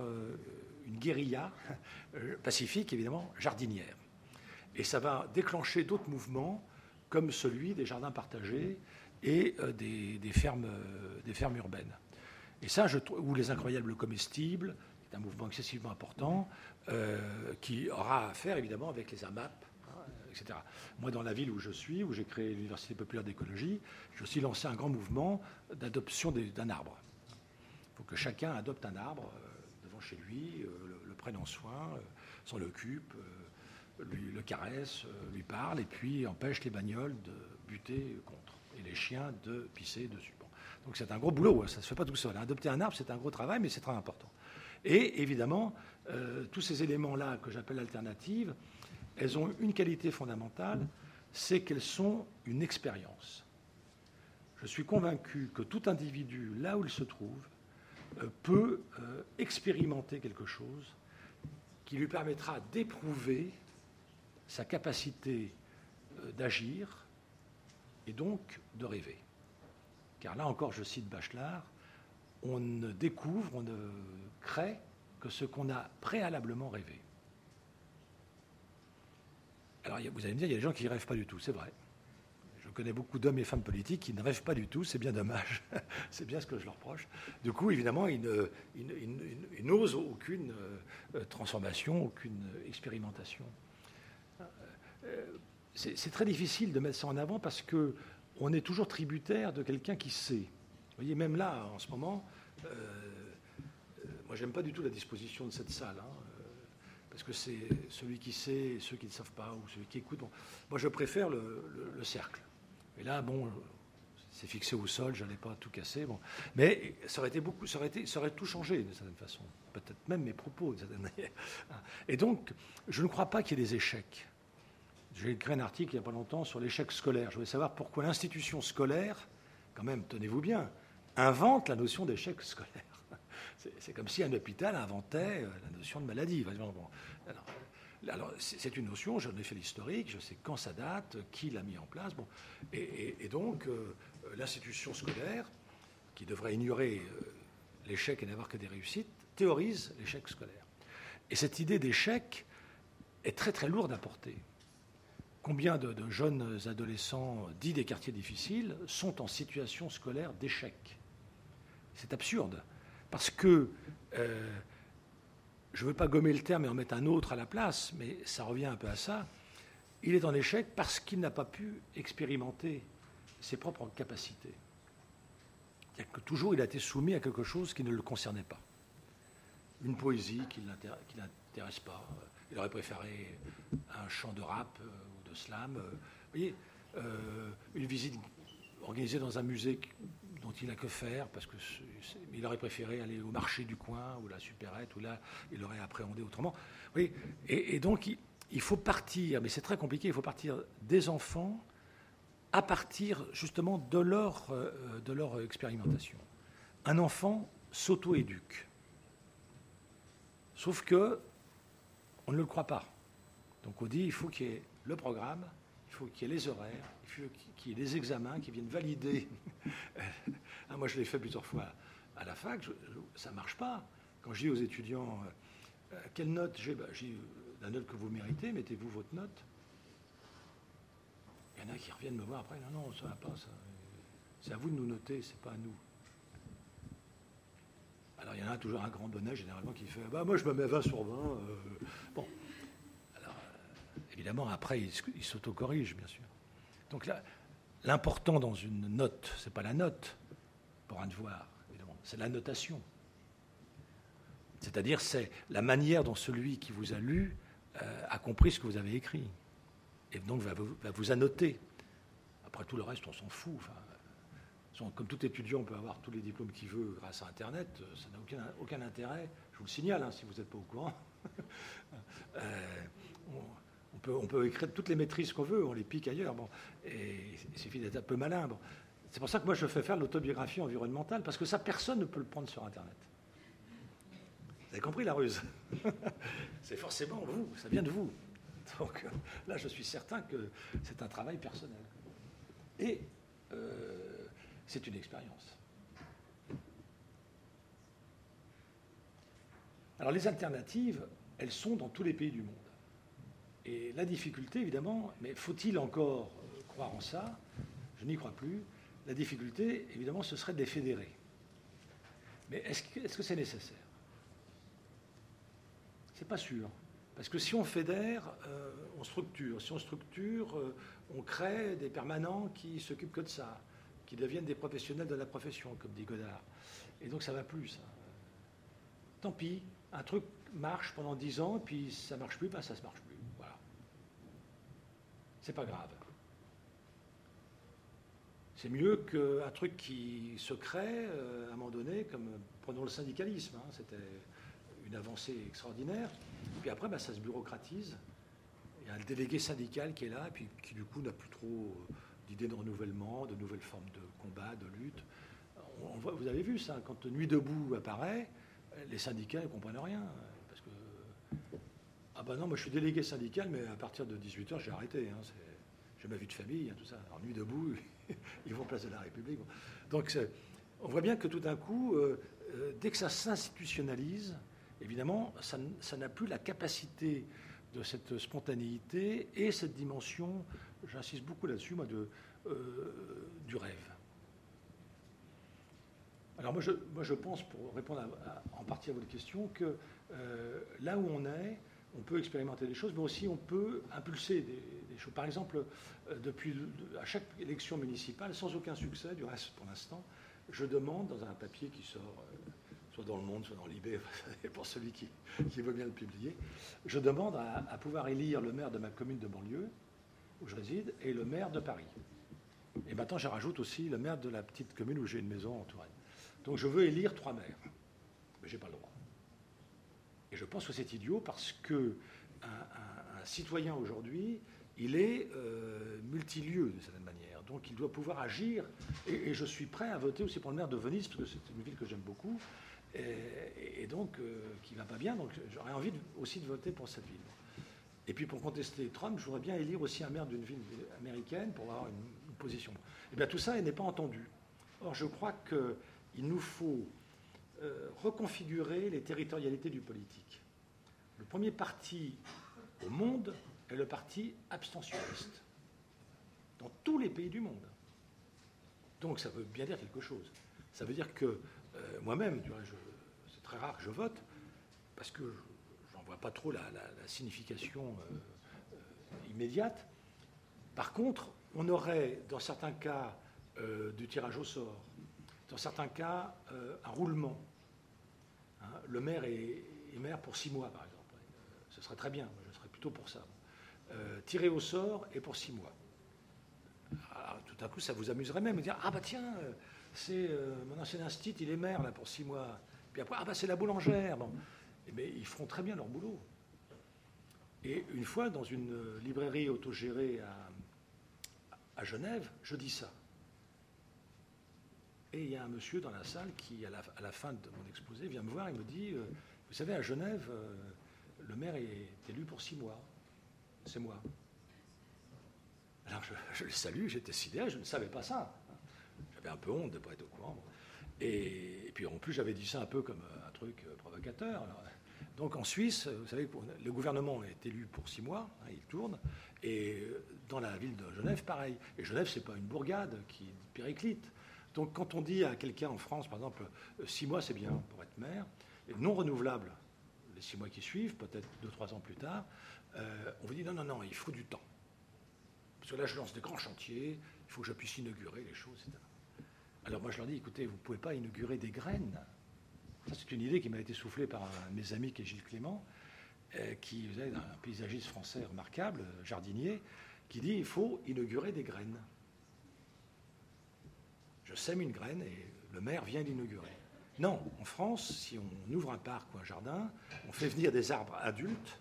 une guérilla pacifique, évidemment, jardinière. Et ça va déclencher d'autres mouvements, comme celui des jardins partagés et des, fermes, urbaines. Et ça, je, ou les incroyables comestibles, c'est un mouvement excessivement important, euh, qui aura à faire évidemment avec les AMAP, etc. Moi, dans la ville où je suis, où j'ai créé l'Université populaire d'écologie, j'ai aussi lancé un grand mouvement d'adoption d'un arbre. Faut que chacun adopte un arbre euh, devant chez lui, euh, le, prenne en soin, s'en occupe, le caresse, lui parle, et puis empêche les bagnoles de buter contre, et les chiens de pisser dessus. Donc c'est un gros boulot, hein, ça ne se fait pas tout seul. Adopter un arbre, c'est un gros travail, mais c'est très important. Et évidemment, euh, tous ces éléments-là que j'appelle alternatives, elles ont une qualité fondamentale, c'est qu'elles sont une expérience. Je suis convaincu que tout individu, là où il se trouve, euh, peut euh, expérimenter quelque chose qui lui permettra d'éprouver sa capacité d'agir et donc de rêver. Car là encore, je cite Bachelard, on ne découvre, on ne crée que ce qu'on a préalablement rêvé. Alors vous allez me dire, il y a des gens qui ne rêvent pas du tout, c'est vrai. Connais beaucoup d'hommes et femmes politiques qui ne rêvent pas du tout, c'est bien dommage, c'est bien ce que je leur reproche. Du coup, évidemment, ils, n'osent aucune euh, transformation, aucune expérimentation. Euh, c'est très difficile de mettre ça en avant parce que on est toujours tributaire de quelqu'un qui sait. Vous voyez, même là, en ce moment, euh, euh, moi, j'aime pas du tout la disposition de cette salle, hein, parce que c'est celui qui sait, ceux qui ne savent pas, ou celui qui écoute. moi, je préfère le, cercle. Et là, bon, c'est fixé au sol, je n'allais pas tout casser. Bon. Mais ça aurait été beaucoup, ça aurait, tout changé d'une certaine façon. Peut-être même mes propos d'une certaine manière. Et donc, je ne crois pas qu'il y ait des échecs. J'ai écrit un article il n'y a pas longtemps sur l'échec scolaire. Je voulais savoir pourquoi l'institution scolaire, quand même, tenez-vous bien, invente la notion d'échec scolaire. C'est comme si un hôpital inventait euh, la notion de maladie. alors, c'est une notion, j'en ai fait l'historique, je sais quand ça date, qui l'a mis en place. Bon. Et, donc, euh, l'institution scolaire, qui devrait ignorer euh, l'échec et n'avoir que des réussites, théorise l'échec scolaire. Et cette idée d'échec est très très lourde à porter. Combien de, jeunes adolescents dits des quartiers difficiles sont en situation scolaire d'échec? C'est absurde. Parce que, euh, je ne veux pas gommer le terme et en mettre un autre à la place, mais ça revient un peu à ça, il est en échec parce qu'il n'a pas pu expérimenter ses propres capacités. Toujours il a été soumis à quelque chose qui ne le concernait pas. Une poésie qui ne l'intéresse pas. Il aurait préféré un chant de rap euh, de slam. Euh, vous voyez, euh, une visite organisée dans un musée dont il n'a que faire, parce qu'il aurait préféré aller au marché du coin ou la supérette, où là, il aurait appréhendé autrement. Oui, et, donc, il, faut partir, mais c'est très compliqué, il faut partir des enfants à partir justement de leur, euh, de leur expérimentation. Un enfant s'auto-éduque. Sauf que on ne le croit pas. Donc on dit il faut qu'il y ait le programme, il faut qu'il y ait les horaires, il faut qu'il y ait les examens qui viennent valider. Ah, moi, je l'ai fait plusieurs fois à la fac, ça ne marche pas. Quand je dis aux étudiants euh, euh, quelle note j'ai, j'ai euh, la note que vous méritez, mettez-vous votre note. Il y en a qui reviennent me voir après, non, non, ça ne va pas, c'est à vous de nous noter, c'est pas à nous. Alors il y en a toujours un grand bonnet généralement qui fait bah, Moi je me mets 20 sur 20. bon, Après, il, s'autocorrige, bien sûr. Donc là, l'important dans une note, ce n'est pas la note, pour un devoir, évidemment, c'est la notation. C'est-à-dire, c'est la manière dont celui qui vous a lu euh, a compris ce que vous avez écrit. Et donc va vous, va vous annoter. Après tout le reste, on s'en fout. Enfin, comme tout étudiant peut avoir tous les diplômes qu'il veut grâce à Internet, euh, ça n'a aucun, intérêt. Je vous le signale, hein, si vous n'êtes pas au courant. euh, on peut, écrire toutes les maîtrises qu'on veut, on les pique ailleurs. Bon, et il suffit d'être un peu malin. C'est pour ça que moi je fais faire l'autobiographie environnementale, parce que ça, personne ne peut le prendre sur Internet. Vous avez compris la ruse? C'est forcément vous, ça vient de vous. Donc là, je suis certain que c'est un travail personnel. Et euh, c'est une expérience. Alors les alternatives, elles sont dans tous les pays du monde. Et la difficulté, évidemment, mais faut-il encore croire en ça? Je n'y crois plus. La difficulté, évidemment, ce serait de les fédérer. Mais est-ce que c'est nécessaire? C'est pas sûr. Parce que si on fédère, euh, on structure. Si on structure, euh, on crée des permanents qui s'occupent que de ça, qui deviennent des professionnels de la profession, comme dit Godard. Et donc ça va plus, ça. Tant pis, un truc marche pendant dix ans, puis ça marche plus, ben ça se marche plus. C'est pas grave. C'est mieux qu'un truc qui se crée euh, à un moment donné, comme prenons le syndicalisme. Hein, C'était une avancée extraordinaire. Puis après, ben, ça se bureaucratise. Il y a le délégué syndical qui est là, puis qui du coup n'a plus trop euh, d'idées de renouvellement, de nouvelles formes de combat, de lutte. Vous avez vu ça, quand Nuit debout apparaît, les syndicats ne comprennent rien. Ah ben non, moi je suis délégué syndical, mais à partir de 18h, j'ai arrêté. Hein, j'ai ma vie de famille, hein, tout ça. Alors, nuit debout, ils vont place de la République. Donc, on voit bien que tout d'un coup, euh, euh, dès que ça s'institutionnalise, évidemment, ça n'a plus la capacité de cette spontanéité et cette dimension, j'insiste beaucoup là-dessus, moi, euh, du rêve. Alors moi je, pense, pour répondre en partie à votre question, que là où on est, on peut expérimenter des choses, mais aussi on peut impulser des, choses. Par exemple, euh, depuis à chaque élection municipale, sans aucun succès, du reste pour l'instant, je demande dans un papier qui sort euh, soit dans le Monde, soit dans l'IB, pour celui qui, veut bien le publier, je demande à, à pouvoir élire le maire de ma commune de banlieue, où je réside, et le maire de Paris. Et maintenant, je rajoute aussi le maire de la petite commune où j'ai une maison en Touraine. Donc je veux élire trois maires. Mais je n'ai pas le droit. Et je pense que c'est idiot parce que un, citoyen aujourd'hui, il est euh, multilieu de certaine manière. Donc il doit pouvoir agir. Et, je suis prêt à voter aussi pour le maire de Venise, parce que c'est une ville que j'aime beaucoup, et, donc euh, qui ne va pas bien. Donc j'aurais envie aussi de voter pour cette ville. Et puis pour contester Trump, je voudrais bien élire aussi un maire d'une ville américaine pour avoir une, position. Et eh bien tout ça n'est pas entendu. Or je crois que il nous faut euh, reconfigurer les territorialités du politique. Le premier parti au monde est le parti abstentionniste, dans tous les pays du monde. Donc ça veut bien dire quelque chose. Ça veut dire que euh, moi-même, c'est très rare que je vote, parce que j'en vois pas trop la, signification euh, immédiate. Par contre, on aurait, dans certains cas, du tirage au sort, dans certains cas, un roulement. Hein, le maire est, maire pour six mois, par exemple. Euh, ce serait très bien, je serais plutôt pour ça. Euh, tirer au sort et pour six mois. tout à coup, ça vous amuserait même de dire Ah, bah tiens, c'est mon ancien instit, il est maire là pour six mois. Puis après, ah, bah c'est la boulangère. Bon. Mais eh ils feront très bien leur boulot. Et une fois, dans une librairie autogérée à Genève, je dis ça. Et il y a un monsieur dans la salle qui, à la, fin de mon exposé, vient me voir et me dit euh, Vous savez, à Genève, euh, le maire est élu pour six mois. C'est moi. Alors je, le salue, j'étais sidéré, je ne savais pas ça. J'avais un peu honte de ne pas être au courant. Et, puis en plus, j'avais dit ça un peu comme un truc euh, provocateur. donc en Suisse, vous savez, le gouvernement est élu pour six mois, hein, il tourne. Et dans la ville de Genève, pareil. Et Genève, c'est pas une bourgade qui périclite. Donc quand on dit à quelqu'un en France, par exemple, euh, six mois c'est bien pour être maire, non renouvelable les six mois qui suivent, peut-être deux, trois ans plus tard, euh, on vous dit non, non, non, il faut du temps. Parce que là, je lance des grands chantiers, il faut que je puisse inaugurer les choses, etc. Alors moi, je leur dis, écoutez, vous ne pouvez pas inaugurer des graines. C'est une idée qui m'a été soufflée par mes amis qui est Gilles Clément, euh, qui est un paysagiste français remarquable, jardinier, qui dit, il faut inaugurer des graines. Je sème une graine et le maire vient d'inaugurer. Non, en France, si on ouvre un parc ou un jardin, on fait venir des arbres adultes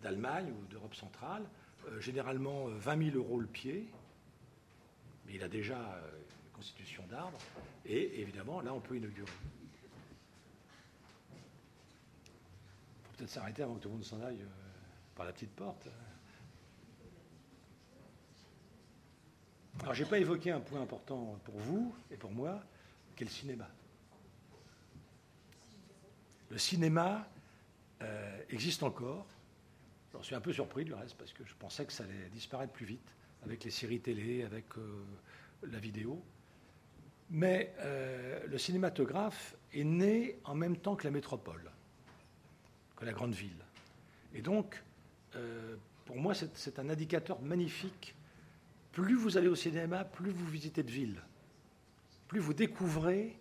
d'Allemagne ou d'Europe centrale, euh, généralement 20 euh, 000 euros le pied, mais il a déjà euh, une constitution d'arbres, et évidemment, là, on peut inaugurer. Il faut peut-être s'arrêter avant que tout le monde s'en aille par la petite porte. Alors, je n'ai pas évoqué un point important pour vous et pour moi, qui est le cinéma. Le cinéma euh, existe encore. J'en suis un peu surpris du reste, parce que je pensais que ça allait disparaître plus vite avec les séries télé, avec euh, la vidéo. Mais euh, le cinématographe est né en même temps que la métropole, que la grande ville. Et donc, pour moi, c'est un indicateur magnifique. Plus vous allez au cinéma, plus vous visitez de villes, plus vous découvrez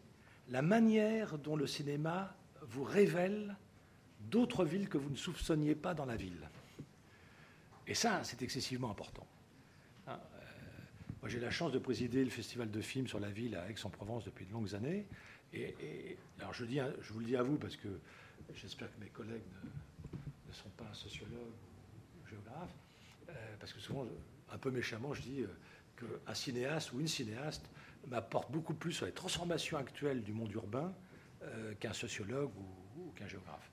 la manière dont le cinéma vous révèle d'autres villes que vous ne soupçonniez pas dans la ville. Et ça, c'est excessivement important. Hein, euh, moi, j'ai la chance de présider le festival de films sur la ville à Aix-en-Provence depuis de longues années. Et, alors, je, vous le dis à vous parce que j'espère que mes collègues ne, sont pas sociologues ou géographes, euh, parce que souvent, un peu méchamment, je dis euh, qu'un cinéaste ou une cinéaste m'apporte beaucoup plus sur les transformations actuelles du monde urbain qu'un sociologue ou qu'un géographe.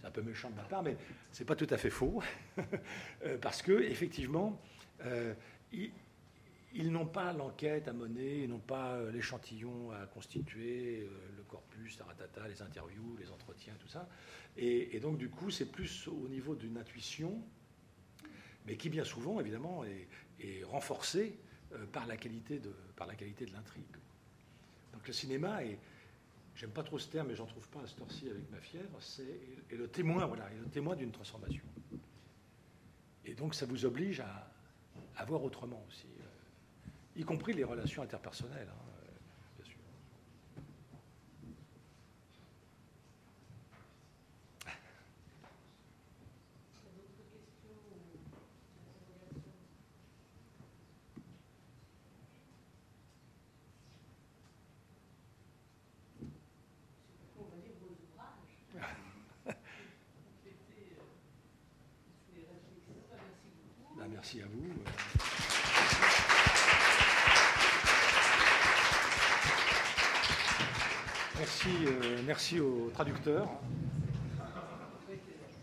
C'est un peu méchant de ma part, mais ce n'est pas tout à fait faux, euh, parce que effectivement, euh, ils, n'ont pas l'enquête à mener, ils n'ont pas euh, l'échantillon à constituer, le corpus, la les interviews, les entretiens, tout ça. Et, donc, du coup, c'est plus au niveau d'une intuition, mais qui bien souvent, évidemment, est, est renforcée par la qualité de, par la qualité de l'intrigue. Donc, le cinéma est j'aime pas trop ce terme, mais j'en trouve pas à ce ci avec ma fièvre, c'est le témoin, voilà, le témoin d'une transformation. Et donc ça vous oblige à, à voir autrement aussi, euh, y compris les relations interpersonnelles. Hein. merci à vous. Merci,